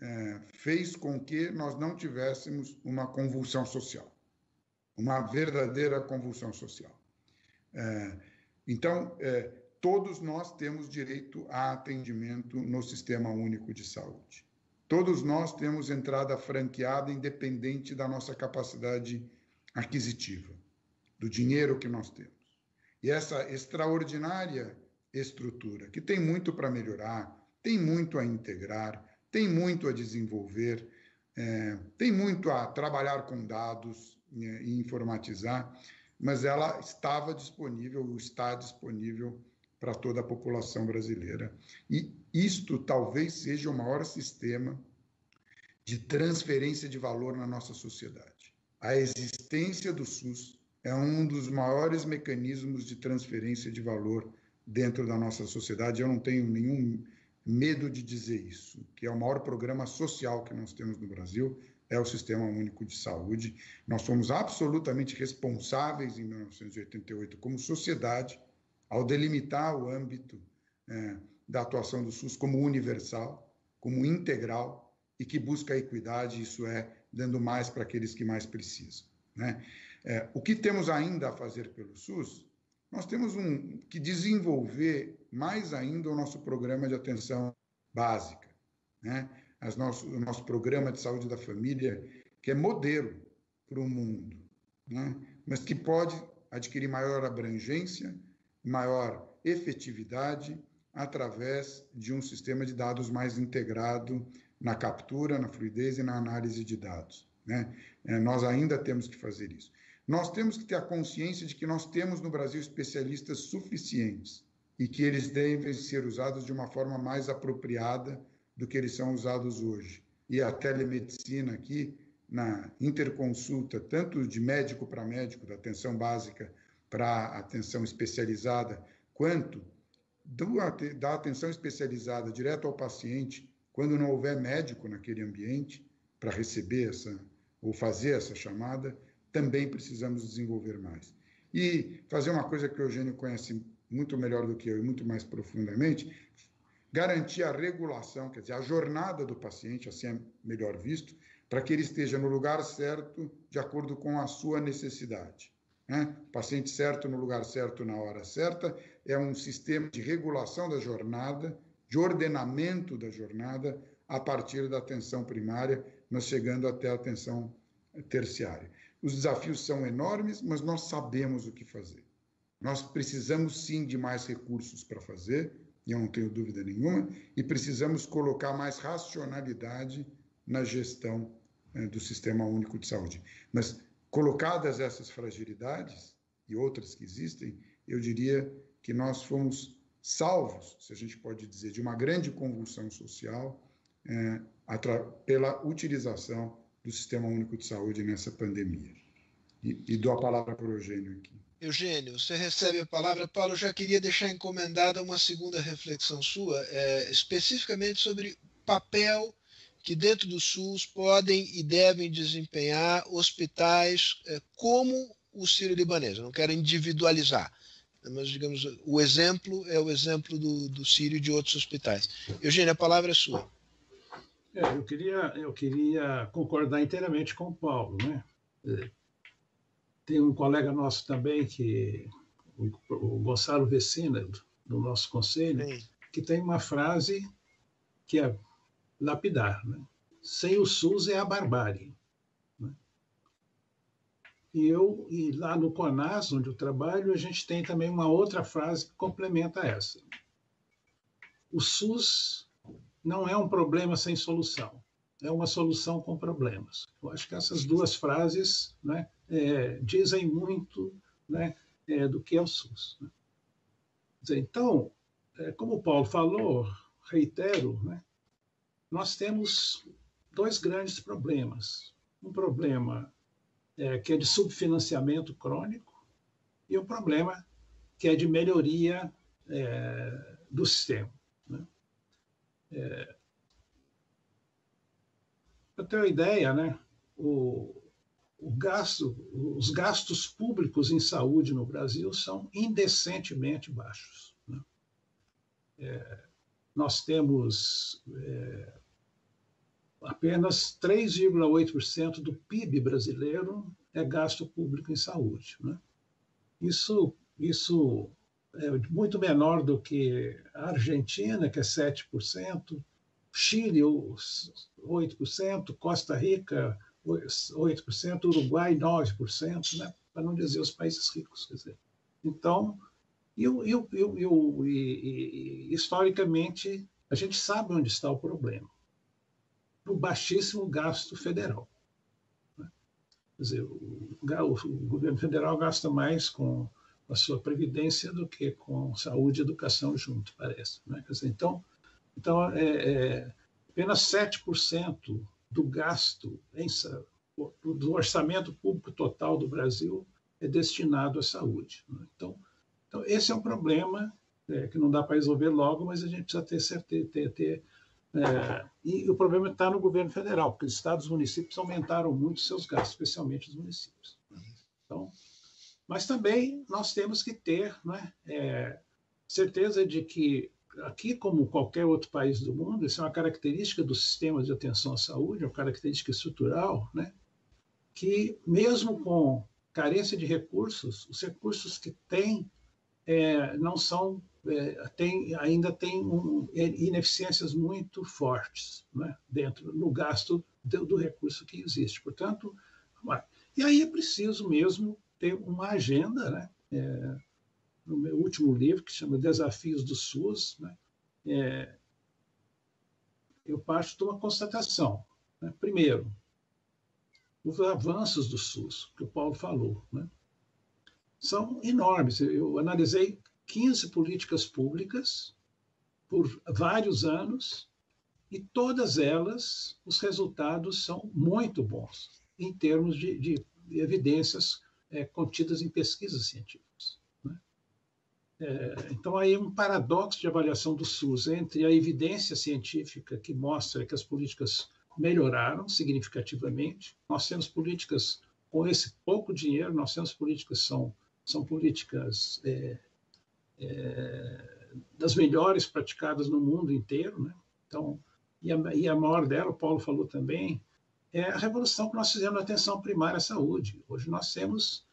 é, fez com que nós não tivéssemos uma convulsão social, uma verdadeira convulsão social. É, então, é, todos nós temos direito a atendimento no Sistema Único de Saúde. Todos nós temos entrada franqueada independente da nossa capacidade aquisitiva, do dinheiro que nós temos. E essa extraordinária estrutura, que tem muito para melhorar, tem muito a integrar, tem muito a desenvolver, é, tem muito a trabalhar com dados é, e informatizar, mas ela estava disponível, está disponível para toda a população brasileira. E isto talvez seja o maior sistema de transferência de valor na nossa sociedade. A existência do SUS é um dos maiores mecanismos de transferência de valor dentro da nossa sociedade. Eu não tenho nenhum medo de dizer isso, que é o maior programa social que nós temos no Brasil, é o Sistema Único de Saúde. Nós fomos absolutamente responsáveis em 1988 como sociedade ao delimitar o âmbito é, da atuação do SUS como universal, como integral e que busca a equidade, isso é, dando mais para aqueles que mais precisam. Né? É, o que temos ainda a fazer pelo SUS? Nós temos um, que desenvolver mais ainda o nosso programa de atenção básica. Né? as nosso, o nosso programa de saúde da família, que é modelo para o mundo, né? mas que pode adquirir maior abrangência, maior efetividade através de um sistema de dados mais integrado na captura, na fluidez e na análise de dados. Né? É, nós ainda temos que fazer isso. Nós temos que ter a consciência de que nós temos no Brasil especialistas suficientes e que eles devem ser usados de uma forma mais apropriada do que eles são usados hoje. E a telemedicina aqui, na interconsulta, tanto de médico para médico, da atenção básica para atenção especializada, quanto do, da atenção especializada direto ao paciente, quando não houver médico naquele ambiente para receber essa ou fazer essa chamada, também precisamos desenvolver mais. E fazer uma coisa que o Eugênio conhece muito melhor do que eu e muito mais profundamente, garantir a regulação, quer dizer, a jornada do paciente, assim é melhor visto, para que ele esteja no lugar certo, de acordo com a sua necessidade. Né? Paciente certo no lugar certo na hora certa é um sistema de regulação da jornada, de ordenamento da jornada a partir da atenção primária, nós chegando até a atenção terciária. Os desafios são enormes, mas nós sabemos o que fazer. Nós precisamos sim de mais recursos para fazer, eu não tenho dúvida nenhuma, e precisamos colocar mais racionalidade na gestão eh, do Sistema Único de Saúde. Mas colocadas essas fragilidades e outras que existem, eu diria que nós fomos salvos, se a gente pode dizer, de uma grande convulsão social é, pela utilização do Sistema Único de Saúde nessa pandemia. E, e dou a palavra para o Eugênio aqui. Eugênio, você recebe a palavra. Paulo, eu já queria deixar encomendada uma segunda reflexão sua, é, especificamente sobre papel que dentro do SUS podem e devem desempenhar hospitais é, como o Sírio-Libanês. Eu não quero individualizar, mas, digamos, o exemplo é o exemplo do, do Sírio e de outros hospitais. Eugênio, a palavra é sua. É, eu, queria, eu queria concordar inteiramente com o Paulo. Né? É, tem um colega nosso também, que o, o Gonçalo Vecina, do nosso conselho, Sim. que tem uma frase que é lapidar. Né? Sem o SUS é a barbárie. Né? E eu, e lá no CONAS, onde eu trabalho, a gente tem também uma outra frase que complementa essa. O SUS não é um problema sem solução, é uma solução com problemas. Eu acho que essas duas frases né, é, dizem muito né, é, do que é o SUS. Né? Então, é, como o Paulo falou, reitero, né, nós temos dois grandes problemas. Um problema é, que é de subfinanciamento crônico e um problema que é de melhoria é, do sistema. Né? É, para ter uma ideia, né, o, o gasto, os gastos públicos em saúde no Brasil são indecentemente baixos. Né? É, nós temos é, apenas 3,8% do PIB brasileiro é gasto público em saúde. Né? Isso, isso é muito menor do que a Argentina, que é 7%, Chile, 8%, Costa Rica, 8%, Uruguai, 9%, né? para não dizer os países ricos. Quer dizer. Então, e, e, e, e, historicamente, a gente sabe onde está o problema. No baixíssimo gasto federal. Né? Quer dizer, o, o, governo federal gasta mais com a sua previdência do que com saúde e educação junto, parece. Né? Dizer, então, então é, é, apenas 7% do gasto em, do orçamento público total do Brasil é destinado à saúde. Né? Então, então, esse é um problema é, que não dá para resolver logo, mas a gente precisa ter certeza. Ter, ter, é, e o problema está no governo federal, porque os estados e municípios aumentaram muito seus gastos, especialmente os municípios. Então, mas também nós temos que ter né, é, certeza de que, aqui, como qualquer outro país do mundo, isso é uma característica do sistema de atenção à saúde, é uma característica estrutural, né, que mesmo com carência de recursos, os recursos que tem é, não são é, tem, ainda tem um, ineficiências muito fortes né, dentro no gasto do, do, recurso que existe. Portanto, e aí é preciso mesmo ter uma agenda, né? É, no meu último livro, que chama Desafios do SUS, né? É, eu parto de uma constatação. Né? Primeiro, os avanços do SUS, que o Paulo falou, né? são enormes. Eu analisei 15 políticas públicas por vários anos e todas elas, os resultados são muito bons em termos de, de evidências é, contidas em pesquisas científicas. Né? É, então, aí é um paradoxo de avaliação do SUS entre a evidência científica que mostra que as políticas melhoraram significativamente, nós temos políticas com esse pouco dinheiro, nós temos políticas são são políticas é, é, das melhores praticadas no mundo inteiro, né? Então, e a, e a maior dela, o Paulo falou também, é a revolução que nós fizemos na atenção primária à saúde. Hoje nós temos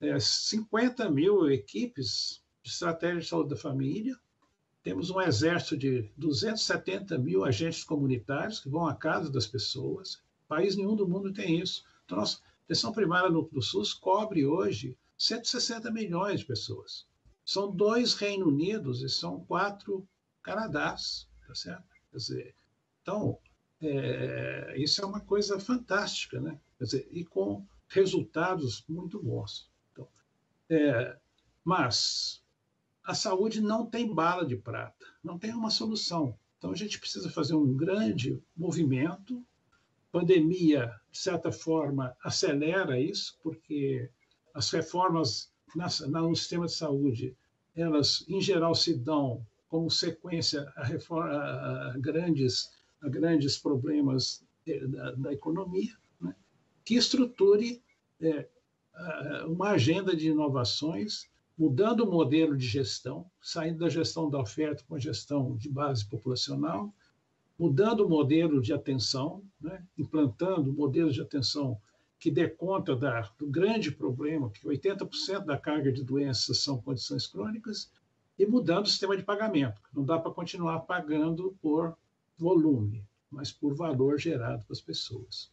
é, 50 mil equipes de estratégia de saúde da família, temos um exército de 270 mil agentes comunitários que vão à casa das pessoas. País nenhum do mundo tem isso. Então, nossa atenção primária no, do SUS cobre hoje 160 milhões de pessoas. São dois Reino Unidos e são quatro Canadás, tá certo? Quer dizer, então, é, isso é uma coisa fantástica, né? Quer dizer, e com resultados muito bons. Então, é, mas a saúde não tem bala de prata, não tem uma solução. Então a gente precisa fazer um grande movimento. Pandemia, de certa forma, acelera isso, porque as reformas na, no sistema de saúde, elas em geral se dão como sequência a, reforma, a grandes a grandes problemas da, da economia, né? que estruture é, uma agenda de inovações, mudando o modelo de gestão, saindo da gestão da oferta para a gestão de base populacional, mudando o modelo de atenção, né? implantando modelos de atenção que dê conta da, do grande problema, que 80% da carga de doenças são condições crônicas, e mudando o sistema de pagamento. Não dá para continuar pagando por volume, mas por valor gerado para as pessoas.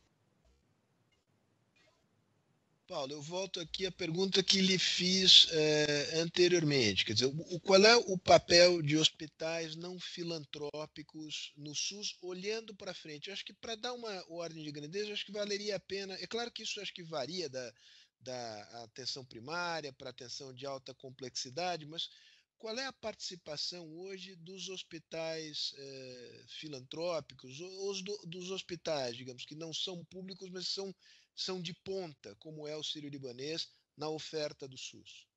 Paulo, eu volto aqui à pergunta que lhe fiz eh, anteriormente. Quer dizer, o, qual é o papel de hospitais não filantrópicos no SUS olhando para frente? Eu acho que para dar uma ordem de grandeza, acho que valeria a pena. É claro que isso acho que varia da, da atenção primária para atenção de alta complexidade, mas qual é a participação hoje dos hospitais eh, filantrópicos, os do, dos hospitais, digamos, que não são públicos, mas são, são de ponta, como é o Sírio-Libanês, na oferta do SUS?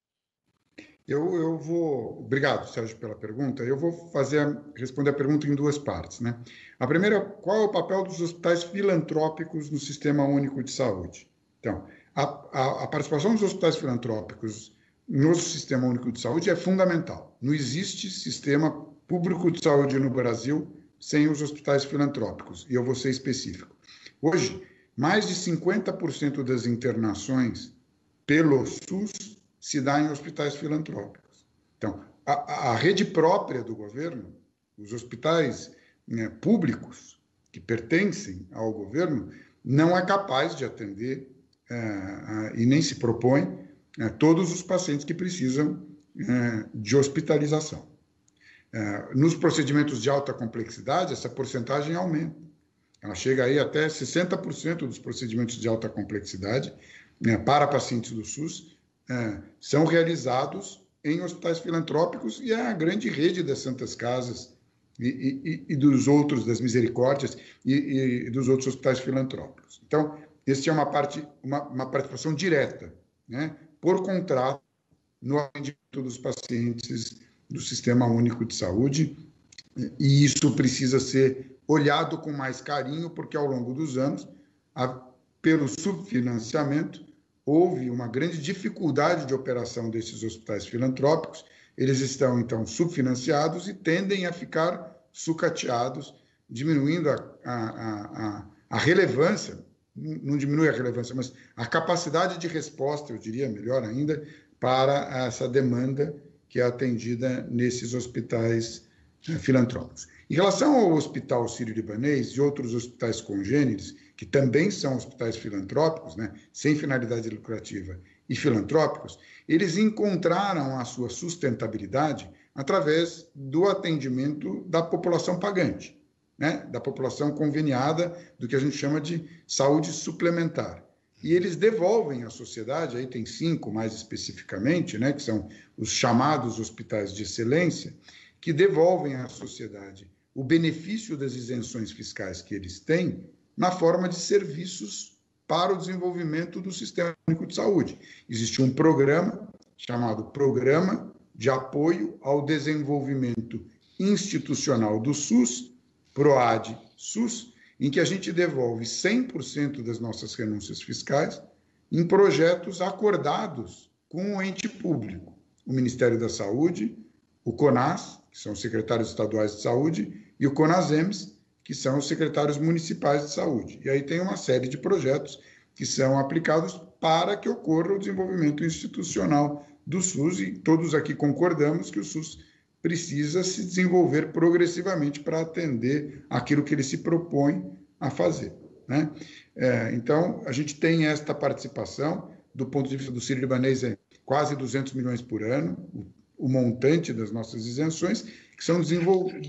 Eu, eu vou. Obrigado, Sérgio, pela pergunta. Eu vou fazer responder a pergunta em duas partes. Né? A primeira, qual é o papel dos hospitais filantrópicos no Sistema Único de Saúde? Então, a, a, a participação dos hospitais filantrópicos no Sistema Único de Saúde é fundamental. Não existe sistema público de saúde no Brasil sem os hospitais filantrópicos, e eu vou ser específico. Hoje, mais de 50% das internações pelo SUS se dá em hospitais filantrópicos. Então, a, a rede própria do governo, os hospitais né, públicos que pertencem ao governo, não é capaz de atender é, e nem se propõe é, todos os pacientes que precisam é, de hospitalização. Nos procedimentos de alta complexidade, essa porcentagem aumenta. Ela chega aí até 60% dos procedimentos de alta complexidade né, para pacientes do SUS é, são realizados em hospitais filantrópicos e é a grande rede das Santas Casas e, e, e dos outros, das Misericórdias e, e, dos outros hospitais filantrópicos. Então, esse é uma parte, uma, uma participação direta, né? por contrato no atendimento dos pacientes do Sistema Único de Saúde, e isso precisa ser olhado com mais carinho, porque ao longo dos anos, a, pelo subfinanciamento, houve uma grande dificuldade de operação desses hospitais filantrópicos. Eles estão, então, subfinanciados e tendem a ficar sucateados, diminuindo a, a, a, a relevância não diminui a relevância, mas a capacidade de resposta, eu diria melhor ainda, para essa demanda que é atendida nesses hospitais eh, filantrópicos. Em relação ao Hospital Sírio-Libanês e outros hospitais congêneres, que também são hospitais filantrópicos, né, sem finalidade lucrativa e filantrópicos, eles encontraram a sua sustentabilidade através do atendimento da população pagante, né, da população conveniada, do que a gente chama de saúde suplementar. E eles devolvem à sociedade, aí tem cinco mais especificamente, né, que são os chamados hospitais de excelência, que devolvem à sociedade o benefício das isenções fiscais que eles têm na forma de serviços para o desenvolvimento do Sistema Único de Saúde. Existe um programa chamado Programa de Apoio ao Desenvolvimento Institucional do SUS, PROAD-SUS, em que a gente devolve 100% das nossas renúncias fiscais em projetos acordados com o ente público, o Ministério da Saúde, o CONAS, que são os secretários estaduais de saúde, e o CONASEMS, que são os secretários municipais de saúde. E aí tem uma série de projetos que são aplicados para que ocorra o desenvolvimento institucional do SUS, e todos aqui concordamos que o SUS precisa se desenvolver progressivamente para atender aquilo que ele se propõe a fazer. Né? É, então, a gente tem esta participação, do ponto de vista do Sírio Libanês, é quase 200 milhões por ano, o, o montante das nossas isenções, que são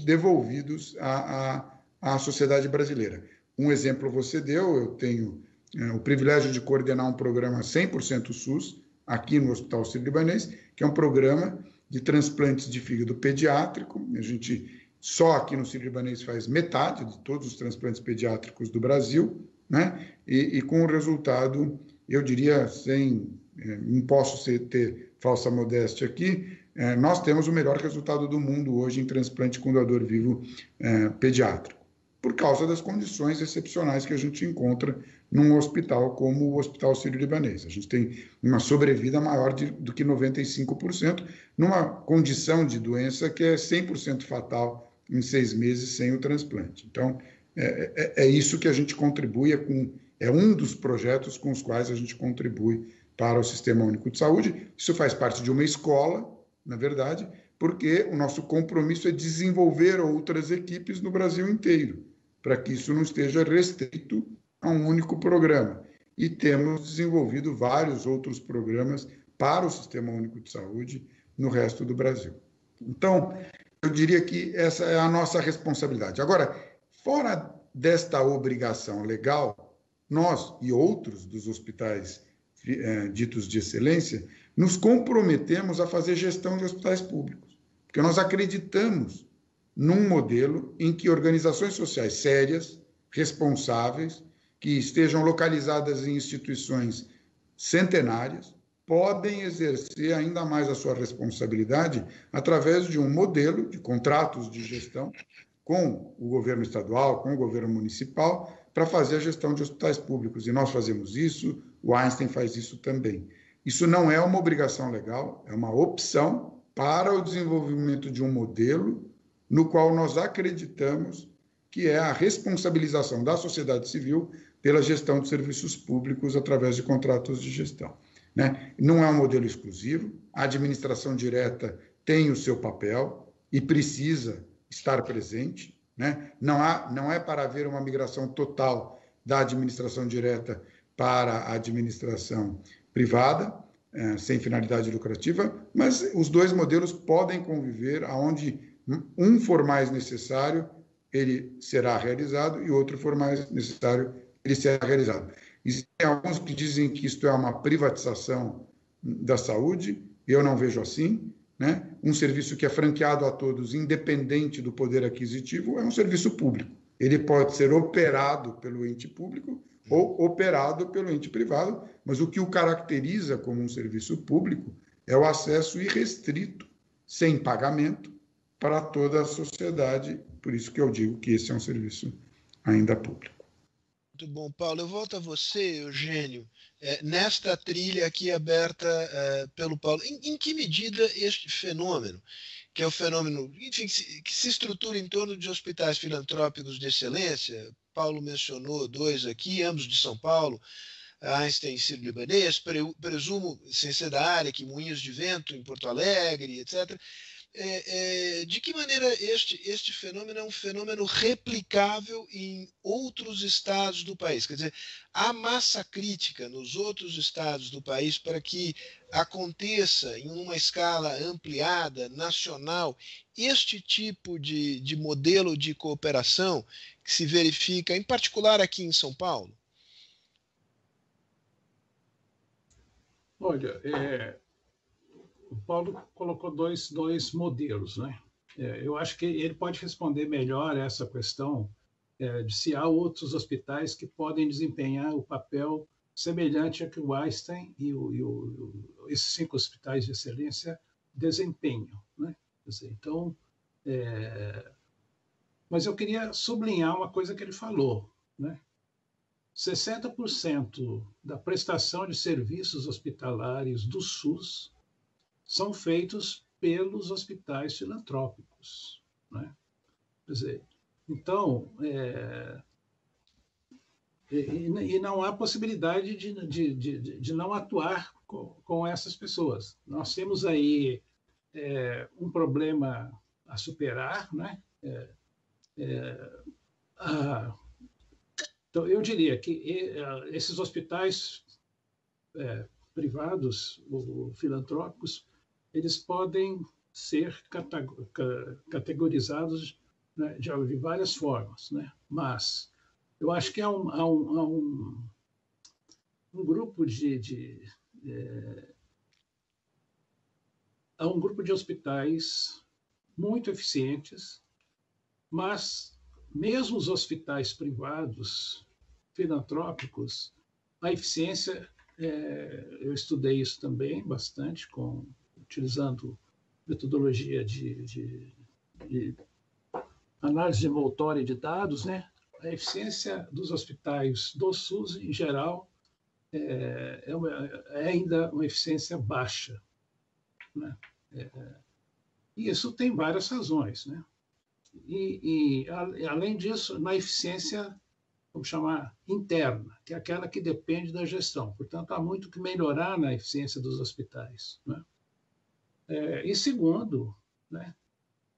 devolvidos à, à à sociedade brasileira. Um exemplo você deu, eu tenho é, o privilégio de coordenar um programa 100% SUS aqui no Hospital Sírio-Libanês, que é um programa de transplantes de fígado pediátrico. A gente só aqui no Sírio-Libanês faz metade de todos os transplantes pediátricos do Brasil, né? E, e com o resultado, eu diria, sem, é, não posso ser, ter falsa modéstia aqui, é, nós temos o melhor resultado do mundo hoje em transplante com doador vivo é, pediátrico por causa das condições excepcionais que a gente encontra num hospital como o Hospital Sírio-Libanês. A gente tem uma sobrevida maior de, do que 95%, numa condição de doença que é 100% fatal em seis meses sem o transplante. Então, é, é, é, isso que a gente contribui, é, com, é um dos projetos com os quais a gente contribui para o Sistema Único de Saúde. Isso faz parte de uma escola, na verdade, porque o nosso compromisso é desenvolver outras equipes no Brasil inteiro para que isso não esteja restrito a um único programa. E temos desenvolvido vários outros programas para o Sistema Único de Saúde no resto do Brasil. Então, eu diria que essa é a nossa responsabilidade. Agora, fora desta obrigação legal, nós e outros dos hospitais eh, ditos de excelência, nos comprometemos a fazer gestão de hospitais públicos, porque nós acreditamos num modelo em que organizações sociais sérias, responsáveis, que estejam localizadas em instituições centenárias, podem exercer ainda mais a sua responsabilidade através de um modelo de contratos de gestão com o governo estadual, com o governo municipal, para fazer a gestão de hospitais públicos. E nós fazemos isso, o Einstein faz isso também. Isso não é uma obrigação legal, é uma opção para o desenvolvimento de um modelo no qual nós acreditamos que é a responsabilização da sociedade civil pela gestão de serviços públicos através de contratos de gestão. Né? Não é um modelo exclusivo, a administração direta tem o seu papel e precisa estar presente. Né? Não, há, não é para haver uma migração total da administração direta para a administração privada, é, sem finalidade lucrativa, mas os dois modelos podem conviver aonde um for mais necessário, ele será realizado, e outro for mais necessário, ele será realizado. Existem alguns que dizem que isto é uma privatização da saúde, eu não vejo assim. Né? Um serviço que é franqueado a todos, independente do poder aquisitivo, é um serviço público. Ele pode ser operado pelo ente público ou operado pelo ente privado, mas o que o caracteriza como um serviço público é o acesso irrestrito, sem pagamento, para toda a sociedade. Por isso que eu digo que esse é um serviço ainda público. Muito bom, Paulo. Eu volto a você, Eugênio, é, nesta trilha aqui aberta é, pelo Paulo. Em, em, que medida este fenômeno, que é o fenômeno enfim, que, se, que se estrutura em torno de hospitais filantrópicos de excelência, Paulo mencionou dois aqui, ambos de São Paulo, Einstein sírio-libanês, presumo, sem ser da área, que Moinhos de Vento em Porto Alegre, etc. É, é, de que maneira este, este fenômeno é um fenômeno replicável em outros estados do país? Quer dizer, há massa crítica nos outros estados do país para que aconteça em uma escala ampliada, nacional, este tipo de, de modelo de cooperação que se verifica, em particular aqui em São Paulo? Olha, é, o Paulo colocou dois, dois modelos, né? É, eu acho que ele pode responder melhor essa questão é, de se há outros hospitais que podem desempenhar o papel semelhante a que o Einstein e, o, e o, esses cinco hospitais de excelência desempenham, né? Dizer, então, é, mas eu queria sublinhar uma coisa que ele falou, né? 60% da prestação de serviços hospitalares do SUS são feitos pelos hospitais filantrópicos. Né? Quer dizer, então, é, e, e, não há possibilidade de, de, de, de não atuar com, com, essas pessoas. Nós temos aí é, um problema a superar, né? É, é a, então, eu diria que esses hospitais é, privados ou filantrópicos, eles podem ser categorizados né, de, várias formas, né? mas eu acho que há um, há um, há um, um grupo de, de é, há um grupo de hospitais muito eficientes, mas mesmo os hospitais privados filantrópicos, a eficiência, é, eu estudei isso também bastante, com, utilizando metodologia de, de, de análise envoltória de dados, né? a eficiência dos hospitais do SUS, em geral, é, é, uma, é ainda uma eficiência baixa. Né? É, e isso tem várias razões. Né? E, e, além disso, na eficiência, vamos chamar, interna, que é aquela que depende da gestão. Portanto, há muito que melhorar na eficiência dos hospitais. Né? É, e segundo, né,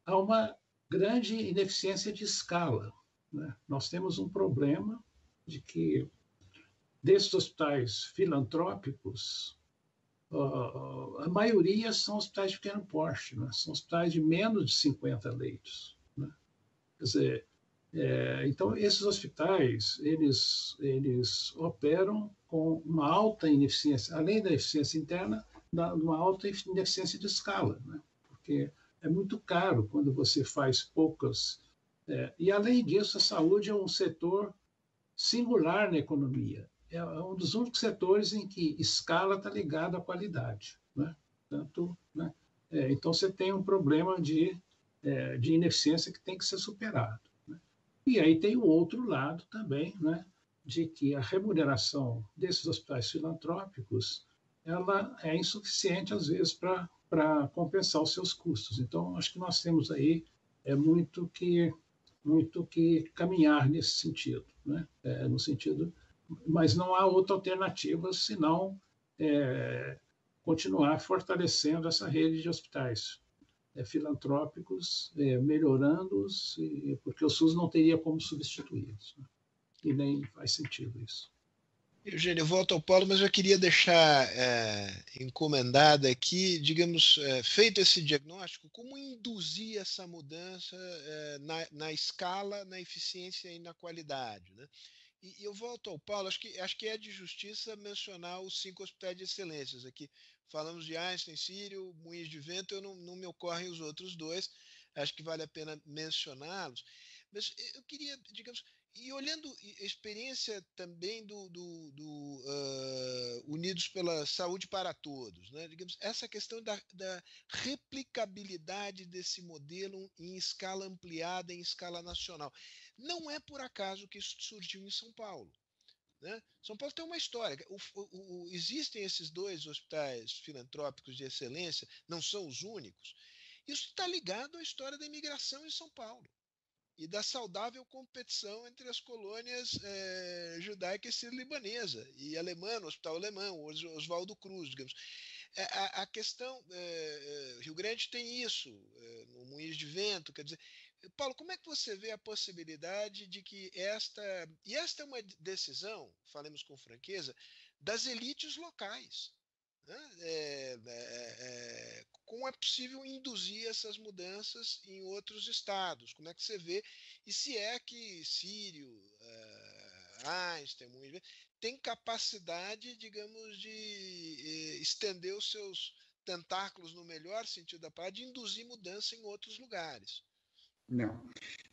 há uma grande ineficiência de escala. Né? Nós temos um problema de que, desses hospitais filantrópicos, a maioria são hospitais de pequeno porte, né? são hospitais de menos de 50 leitos. Quer dizer, é, então esses hospitais eles eles operam com uma alta ineficiência, além da eficiência interna, uma alta ineficiência de escala, né? porque é muito caro quando você faz poucas. É, e além disso, a saúde é um setor singular na economia. É um dos únicos setores em que escala está ligada à qualidade. Né? Tanto, né? É, então você tem um problema de é, de ineficiência que tem que ser superado. Né? E aí tem o outro lado também, né, de que a remuneração desses hospitais filantrópicos ela é insuficiente às vezes para compensar os seus custos. Então acho que nós temos aí é muito que muito que caminhar nesse sentido, né? É, no sentido, mas não há outra alternativa senão é, continuar fortalecendo essa rede de hospitais é, filantrópicos, é, melhorando-os, porque o SUS não teria como substituí-los. Né? E nem faz sentido isso. Eugênio, eu volto ao Paulo, mas eu queria deixar é, encomendada aqui, digamos, é, feito esse diagnóstico, como induzir essa mudança é, na, na, escala, na eficiência e na qualidade. Né? E, eu volto ao Paulo, acho que, acho que é de justiça mencionar os cinco hospitais de excelências aqui. Falamos de Einstein, Sírio, Moinhos de Vento, eu não, não me ocorrem os outros dois, acho que vale a pena mencioná-los. Mas eu queria, digamos, e olhando a experiência também do, do, do uh, Unidos pela Saúde para Todos, né? digamos, essa questão da, da, replicabilidade desse modelo em escala ampliada, em escala nacional. Não é por acaso que isso surgiu em São Paulo. Né? São Paulo tem uma história. O, o, o, existem esses dois hospitais filantrópicos de excelência, não são os únicos. Isso está ligado à história da imigração em São Paulo. E da saudável competição entre as colônias é, judaica e libanesa e alemã, no Hospital Alemão, Oswaldo Cruz, digamos. É, a, a, questão, é, Rio Grande tem isso, no Moinhos de Vento, quer dizer, Paulo, como é que você vê a possibilidade de que esta, e esta é uma decisão, falemos com franqueza, das elites locais? É, é, é, como é possível induzir essas mudanças em outros estados? Como é que você vê? E se é que Sírio, uh, Einstein, tem capacidade, digamos, de eh, estender os seus tentáculos no melhor sentido da palavra, de induzir mudança em outros lugares? Não.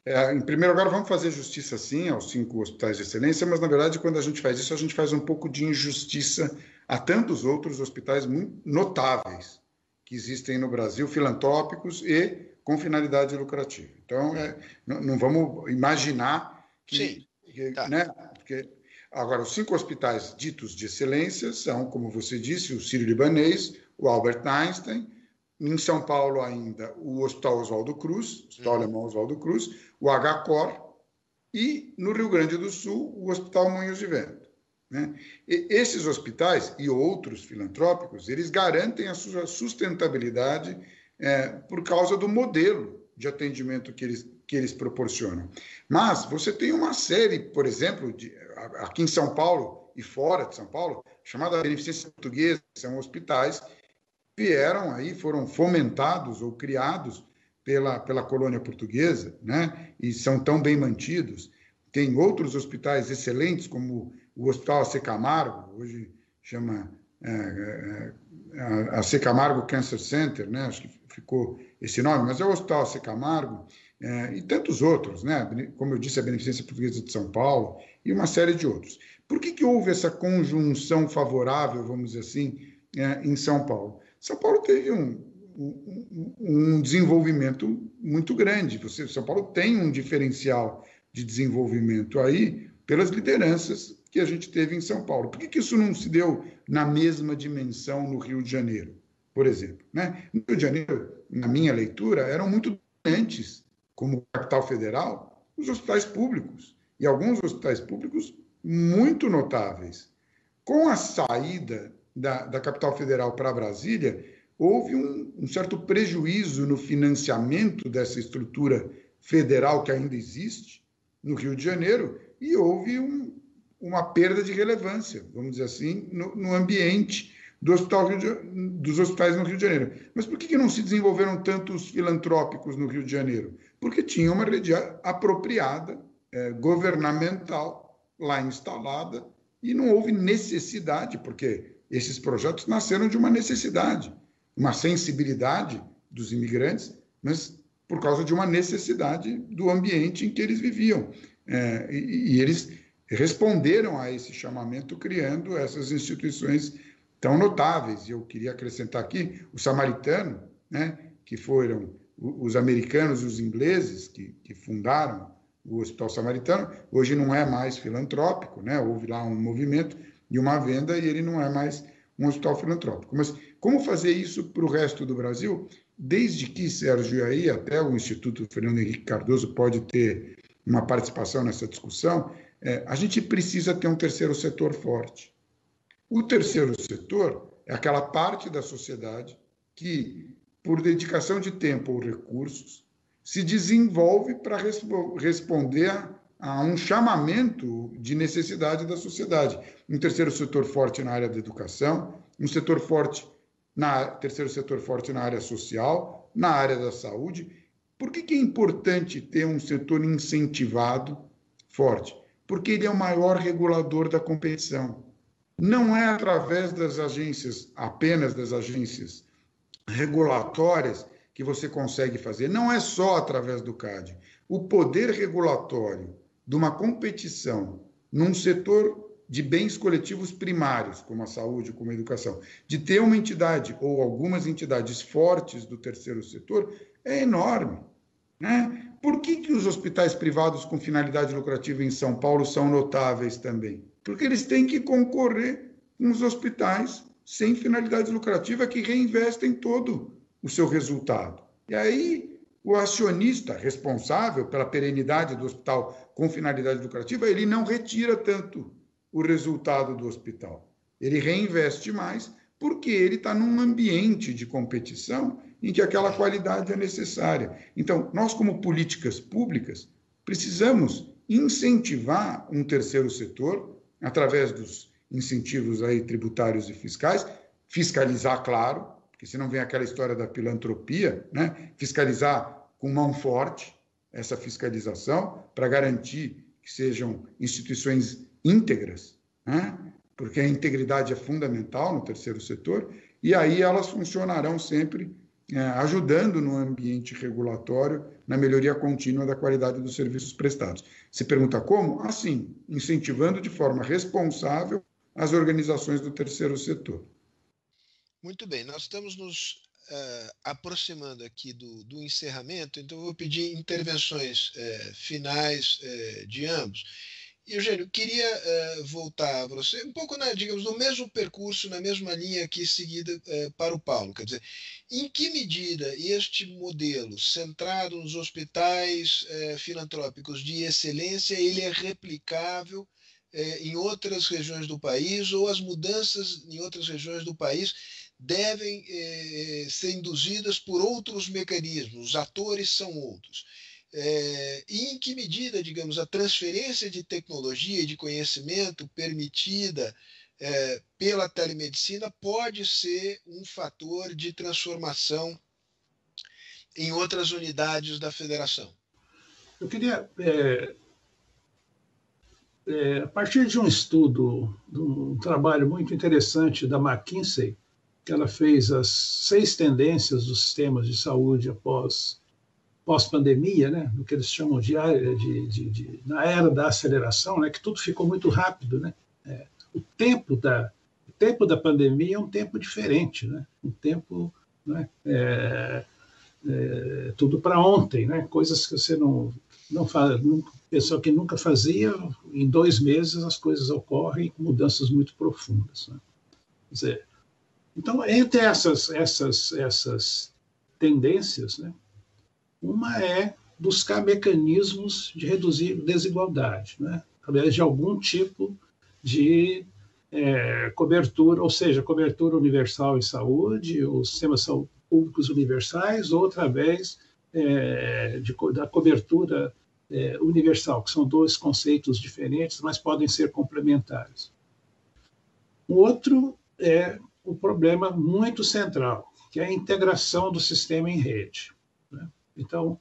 É, em primeiro lugar, vamos fazer justiça sim aos cinco hospitais de excelência, mas na verdade, quando a gente faz isso, a gente faz um pouco de injustiça a tantos outros hospitais notáveis que existem no Brasil, filantrópicos e com finalidade lucrativa. Então, é, não, não, vamos imaginar que. Sim, que, tá. né, porque, agora, os cinco hospitais ditos de excelência são, como você disse, o Sírio-Libanês, o Albert Einstein em São Paulo ainda o Hospital Oswaldo Cruz, Hospital uhum. Alemão Oswaldo Cruz, o HCOR e no Rio Grande do Sul o Hospital Moinhos de Vento. Né? Esses hospitais e outros filantrópicos, eles garantem a sua sustentabilidade é, por causa do modelo de atendimento que eles, que eles proporcionam. Mas você tem uma série, por exemplo, de, aqui em São Paulo e fora de São Paulo, chamada Beneficência Portuguesa, são hospitais vieram aí, foram fomentados ou criados pela, pela colônia portuguesa, né? E são tão bem mantidos. Tem outros hospitais excelentes, como o Hospital AC Camargo, hoje chama é, é, a AC Camargo Cancer Center, né? Acho que ficou esse nome, mas é o Hospital AC Camargo, é, e tantos outros, né? Como eu disse, a Beneficência Portuguesa de São Paulo e uma série de outros. Por que, que houve essa conjunção favorável, vamos dizer assim, é, em São Paulo? São Paulo teve um, um, um desenvolvimento muito grande. Você, São Paulo tem um diferencial de desenvolvimento aí pelas lideranças que a gente teve em São Paulo. Por que, que isso não se deu na mesma dimensão no Rio de Janeiro, por exemplo? Né? No Rio de Janeiro, na minha leitura, eram muito doentes, como capital federal, os hospitais públicos. E alguns hospitais públicos muito notáveis. Com a saída da, da capital federal para Brasília, houve um, um, certo prejuízo no financiamento dessa estrutura federal que ainda existe no Rio de Janeiro e houve um, uma perda de relevância, vamos dizer assim, no, no ambiente do hospital de, dos hospitais no Rio de Janeiro. Mas por que, que não se desenvolveram tantos filantrópicos no Rio de Janeiro? Porque tinha uma rede apropriada, é, governamental, lá instalada, e não houve necessidade, porque esses projetos nasceram de uma necessidade, uma sensibilidade dos imigrantes, mas por causa de uma necessidade do ambiente em que eles viviam. É, e, e eles responderam a esse chamamento criando essas instituições tão notáveis. E eu queria acrescentar aqui o samaritano, né, que foram os americanos e os ingleses que, que, fundaram o Hospital Samaritano, hoje não é mais filantrópico, né? houve lá um movimento, de uma venda e ele não é mais um hospital filantrópico. Mas como fazer isso para o resto do Brasil? Desde que, Sérgio, aí até o Instituto Fernando Henrique Cardoso pode ter uma participação nessa discussão, é, a gente precisa ter um terceiro setor forte. O terceiro setor é aquela parte da sociedade que, por dedicação de tempo ou recursos, se desenvolve para resp responder a a um chamamento de necessidade da sociedade. Um terceiro setor forte na área da educação, um setor forte na terceiro setor forte na área social, na área da saúde. Por que, que é importante ter um setor incentivado forte? Porque ele é o maior regulador da competição. Não é através das agências, apenas das agências regulatórias, que você consegue fazer. Não é só através do CAD. O poder regulatório de uma competição num setor de bens coletivos primários, como a saúde, como a educação, de ter uma entidade ou algumas entidades fortes do terceiro setor, é enorme. Né? Por que, que os hospitais privados com finalidade lucrativa em São Paulo são notáveis também? Porque eles têm que concorrer com os hospitais sem finalidade lucrativa que reinvestem todo o seu resultado. E aí o acionista responsável pela perenidade do hospital com finalidade lucrativa, ele não retira tanto o resultado do hospital. Ele reinveste mais porque ele está num ambiente de competição em que aquela qualidade é necessária. Então, nós, como políticas públicas, precisamos incentivar um terceiro setor através dos incentivos aí tributários e fiscais, fiscalizar, claro, porque senão vem aquela história da filantropia, né? fiscalizar com mão forte essa fiscalização para garantir que sejam instituições íntegras, né? porque a integridade é fundamental no terceiro setor, e aí elas funcionarão sempre ajudando no ambiente regulatório na melhoria contínua da qualidade dos serviços prestados. Se pergunta como? Assim, incentivando de forma responsável as organizações do terceiro setor. Muito bem, nós estamos nos uh, aproximando aqui do, do, encerramento, então eu vou pedir intervenções uh, finais uh, de ambos. Eugênio, queria uh, voltar a você um pouco, na, digamos, no mesmo percurso, na mesma linha aqui seguida uh, para o Paulo. Quer dizer, em que medida este modelo centrado nos hospitais uh, filantrópicos de excelência ele é replicável em outras regiões do país ou as mudanças em outras regiões do país devem ser induzidas por outros mecanismos, os atores são outros. É, e em que medida, digamos, a transferência de tecnologia e de conhecimento permitida é, pela telemedicina pode ser um fator de transformação em outras unidades da federação? Eu queria, é, é, a partir de um estudo, de um trabalho muito interessante da McKinsey, que ela fez as seis tendências dos sistemas de saúde após pós-pandemia, né, no que eles chamam de, de, de, de, na era da aceleração, né, que tudo ficou muito rápido, né? É, o tempo da o tempo da pandemia é um tempo diferente, né? Um tempo, né, é, é, tudo para ontem, né? Coisas que você não não faz, pessoa que nunca fazia, em dois meses as coisas ocorrem com mudanças muito profundas. Né? Quer dizer, então entre essas essas essas tendências, né? Uma é buscar mecanismos de reduzir desigualdade, né? através de algum tipo de é, cobertura, ou seja, cobertura universal em saúde, os sistemas públicos universais, ou através é, de, da cobertura é, universal, que são dois conceitos diferentes, mas podem ser complementares. O outro é o problema muito central, que é a integração do sistema em rede. Então,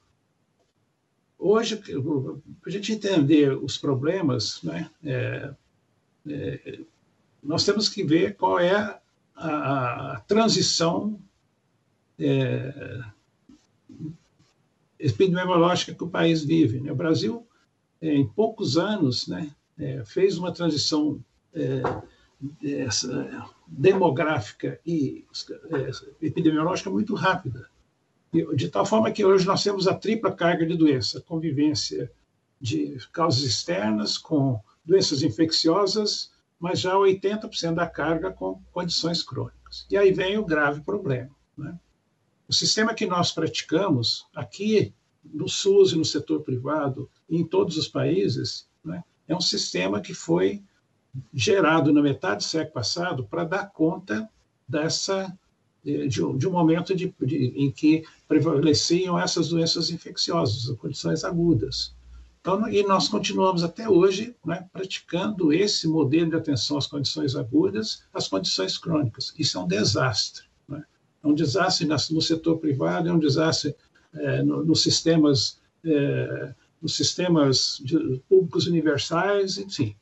hoje, para a gente entender os problemas, né, é, é, nós temos que ver qual é a, a transição é, epidemiológica que o país vive. Né? O Brasil, é, em poucos anos, né, é, fez uma transição é, demográfica e epidemiológica muito rápida de tal forma que hoje nós temos a tripla carga de doença, convivência de causas externas com doenças infecciosas, mas já 80% da carga com condições crônicas. E aí vem o grave problema. Né? O sistema que nós praticamos aqui no SUS e no setor privado, em todos os países, né, é um sistema que foi gerado na metade do século passado para dar conta dessa de, de, um, de momento de, em que prevaleciam essas doenças infecciosas, condições agudas. Então, e nós continuamos até hoje né, praticando esse modelo de atenção às condições agudas, às condições crônicas. Isso é um desastre. Né? É um desastre no setor privado, é um desastre é, no, nos sistemas, é, nos sistemas públicos universais, enfim.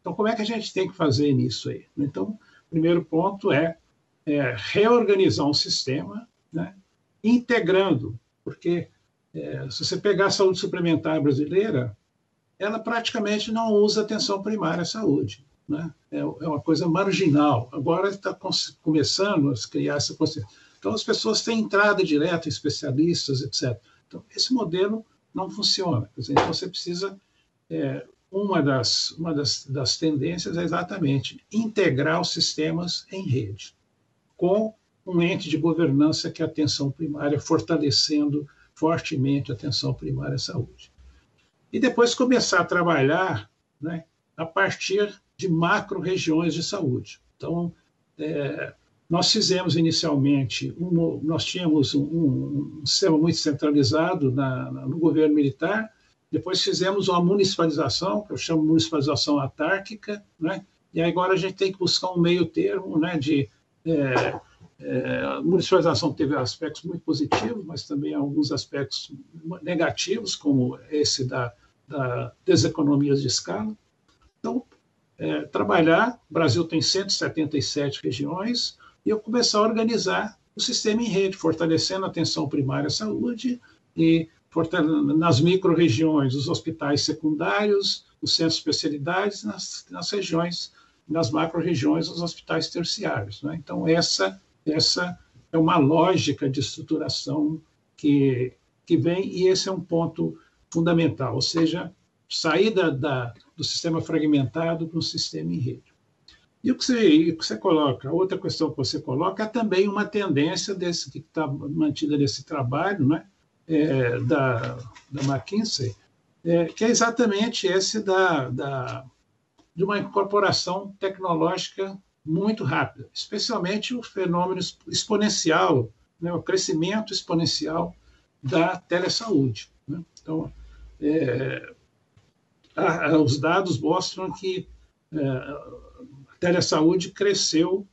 Então, como é que a gente tem que fazer nisso aí? Então, o primeiro ponto é é, reorganizar um sistema, né, integrando, porque é, se você pegar a saúde suplementar brasileira, ela praticamente não usa atenção primária à saúde. Né? É, é uma coisa marginal. Agora está começando a criar essa consciência. Então, as pessoas têm entrada direta em especialistas, etc. Então, esse modelo não funciona. Dizer, então, você precisa. É, uma das, uma das, das tendências é exatamente integrar os sistemas em rede com um ente de governança que é a atenção primária, fortalecendo, fortemente a atenção primária à saúde. E depois começar a trabalhar né, a partir de macro-regiões de saúde. Então, é, nós fizemos inicialmente, um, nós tínhamos um, um, sistema muito centralizado na, na, no governo militar, depois fizemos uma municipalização, que eu chamo municipalização autárquica, né? e agora a gente tem que buscar um meio termo né, de. É, é, a municipalização teve aspectos muito positivos, mas também alguns aspectos negativos, como esse da, da deseconomias de escala. Então, é, trabalhar, o Brasil tem 177 regiões, e eu começar a organizar o sistema em rede, fortalecendo a atenção primária à saúde e nas micro-regiões, os hospitais secundários, os centros de especialidades, nas, nas regiões, nas macro-regiões, os hospitais terciários. Né? Então, essa, essa é uma lógica de estruturação que, que vem, e esse é um ponto fundamental, ou seja, sair da, do sistema fragmentado para um sistema em rede. E o que você, o que você coloca, outra questão que você coloca é também uma tendência desse que está mantida nesse trabalho, né, é, da, da McKinsey, é, que é exatamente esse da, da, de uma incorporação tecnológica muito rápida, especialmente o fenômeno exponencial, né, o crescimento exponencial da telesaúde. Né? Então, é, a, os dados mostram que é, a telesaúde cresceu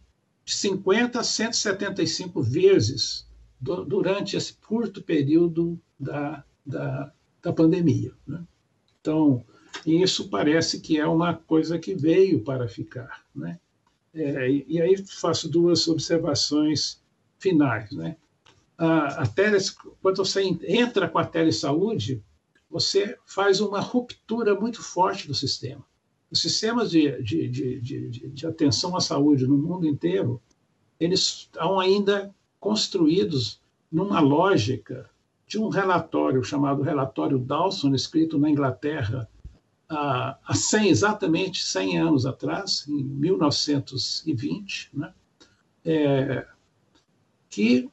de 50 a 175 vezes do, durante esse curto período da, da, da pandemia. Né? Então, isso parece que é uma coisa que veio para ficar. Né? É, e aí faço duas observações finais. Né? A, a tele, quando você entra com a telesaúde, você faz uma ruptura muito forte do sistema. Os sistemas de, de, de, de atenção à saúde no mundo inteiro, eles estão ainda construídos numa lógica de um relatório chamado Relatório Dawson, escrito na Inglaterra há, há 100, exatamente 100 anos atrás, em 1920, né? É, que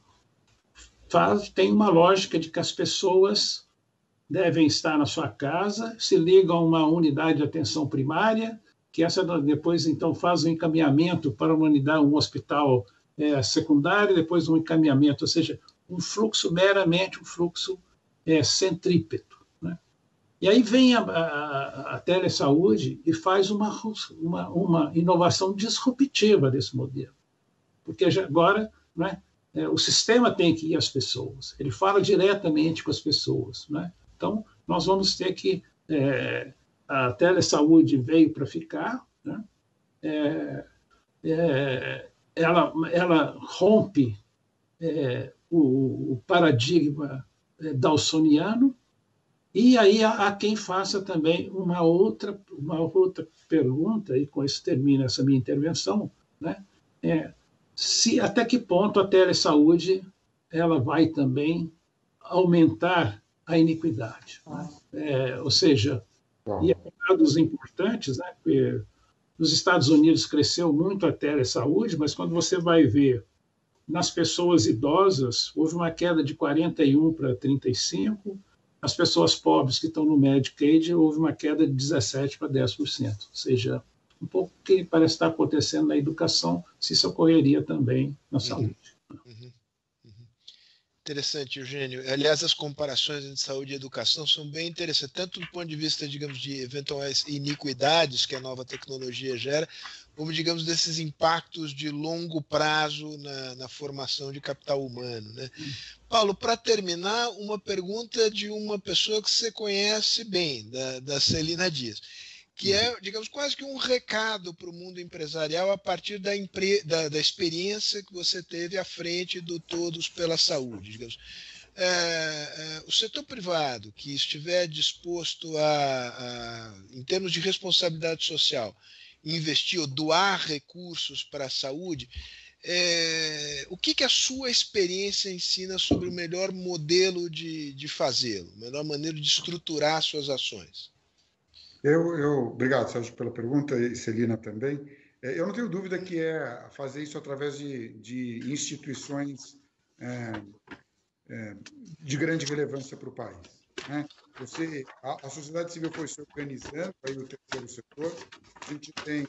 faz, tem uma lógica de que as pessoas devem estar na sua casa, se ligam a uma unidade de atenção primária, que essa depois então faz um encaminhamento para uma unidade, um hospital é, secundário, depois um encaminhamento, ou seja, um fluxo meramente um fluxo é, centrípeto. E aí vem a, a, a telesaúde e faz uma, uma, uma, inovação disruptiva desse modelo, porque agora né, é, o sistema tem que ir às pessoas, ele fala diretamente com as pessoas. Né? Então, nós vamos ter que. É, a telesaúde veio para ficar, né? é, é, ela, ela rompe é, o, o, paradigma é, dawsoniano, e aí há, há, quem faça também uma outra, uma outra pergunta, e com isso termina essa minha intervenção, né? É, se até que ponto a telesaúde ela vai também aumentar a iniquidade. Né? É, ou seja, e dados importantes, né? Porque nos Estados Unidos cresceu muito a telesaúde, mas quando você vai ver nas pessoas idosas, houve uma queda de 41 para 35, as pessoas pobres que estão no Medicaid, houve uma queda de 17 para 10%. Ou seja, um pouco que parece estar acontecendo na educação, se isso ocorreria também na saúde. Uhum. Interessante, Eugênio. Aliás, as comparações entre saúde e educação são bem interessantes, tanto do ponto de vista, digamos, de eventuais iniquidades que a nova tecnologia gera, como, digamos, desses impactos de longo prazo na, na formação de capital humano. Né? Paulo, para terminar, uma pergunta de uma pessoa que você conhece bem, da, da Celina Dias que é, digamos, quase que um recado para o mundo empresarial a partir da, empre... da, da, experiência que você teve à frente do Todos pela Saúde. Digamos. É, é, o setor privado que estiver disposto a, a, em termos de responsabilidade social, investir ou doar recursos para a saúde, é, o que, que a sua experiência ensina sobre o melhor modelo de, de fazê-lo, melhor maneira de estruturar suas ações? Eu, eu, obrigado, Sérgio, pela pergunta, e Celina também. É, eu não tenho dúvida que é fazer isso através de, de instituições é, é, de grande relevância para o país. Né? Você, a, a, sociedade civil foi se organizando, aí o terceiro setor, a gente tem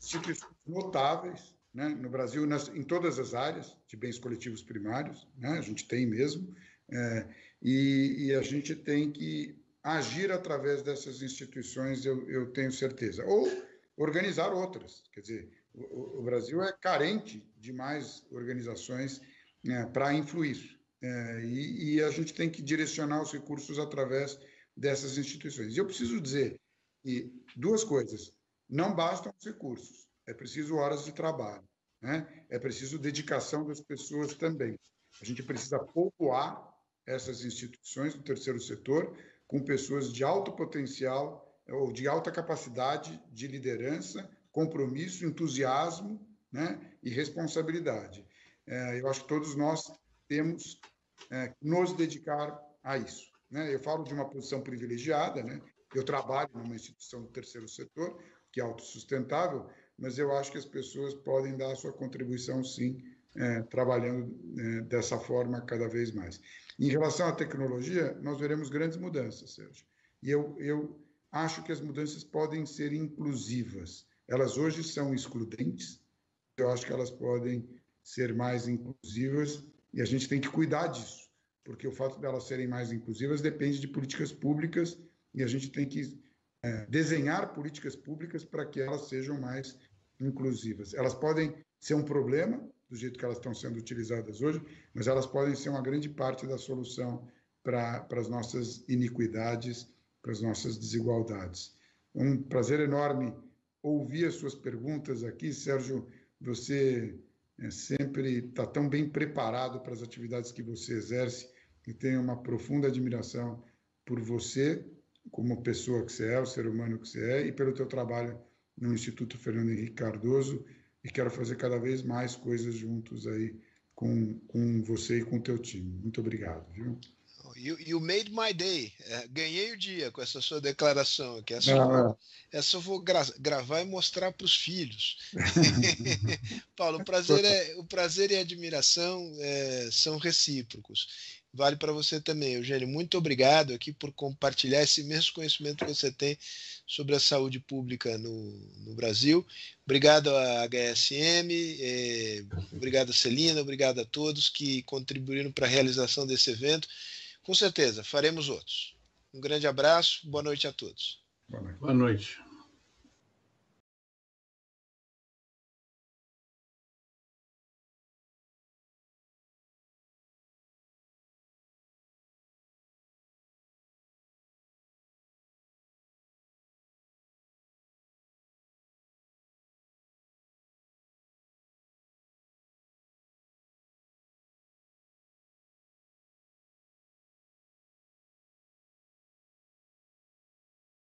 instituições notáveis né? no Brasil, nas, em todas as áreas de bens coletivos primários, né? a gente tem mesmo, é, e, e, a gente tem que agir através dessas instituições, eu, eu tenho certeza. Ou organizar outras. Quer dizer, o, o Brasil é carente de mais organizações né, para influir. É, e, e, a gente tem que direcionar os recursos através dessas instituições. E eu preciso dizer que duas coisas: não bastam os recursos, é preciso horas de trabalho, né? é preciso dedicação das pessoas também. A gente precisa povoar essas instituições do terceiro setor com pessoas de alto potencial ou de alta capacidade de liderança, compromisso, entusiasmo né, e responsabilidade. É, eu acho que todos nós temos é, nos dedicar a isso. Né? Eu falo de uma posição privilegiada, né? eu trabalho numa instituição do terceiro setor, que é autossustentável, mas eu acho que as pessoas podem dar a sua contribuição, sim, é, trabalhando é, dessa forma cada vez mais. Em relação à tecnologia, nós veremos grandes mudanças, Sérgio. E eu, eu acho que as mudanças podem ser inclusivas. Elas hoje são excludentes, eu acho que elas podem ser mais inclusivas e a gente tem que cuidar disso, porque o fato delas serem mais inclusivas depende de políticas públicas e a gente tem que é, desenhar políticas públicas para que elas sejam mais inclusivas. Elas podem ser um problema, do jeito que elas estão sendo utilizadas hoje, mas elas podem ser uma grande parte da solução para, as nossas iniquidades para as nossas desigualdades. Um prazer enorme ouvir as suas perguntas aqui, Sérgio. Você é, sempre está tão bem preparado para as atividades que você exerce e tenho uma profunda admiração por você como pessoa que você é, o ser humano que você é e pelo teu trabalho no Instituto Fernando Henrique Cardoso e quero fazer cada vez mais coisas juntos aí com, com você e com o teu time. Muito obrigado, viu? You, you made my day. É, ganhei o dia com essa sua declaração aqui. Essa, ah, essa eu vou gra gravar e mostrar para os filhos. (laughs) (laughs) Paulo, o prazer, é, o prazer e a admiração é, são recíprocos. Vale para você também, Eugênio. Muito obrigado aqui por compartilhar esse mesmo conhecimento que você tem sobre a saúde pública no, no Brasil. Obrigado à HSM, é, obrigado a Celina, obrigado a todos que contribuíram para a realização desse evento. Com certeza, faremos outros. Um grande abraço, boa noite a todos. Boa noite. Boa noite.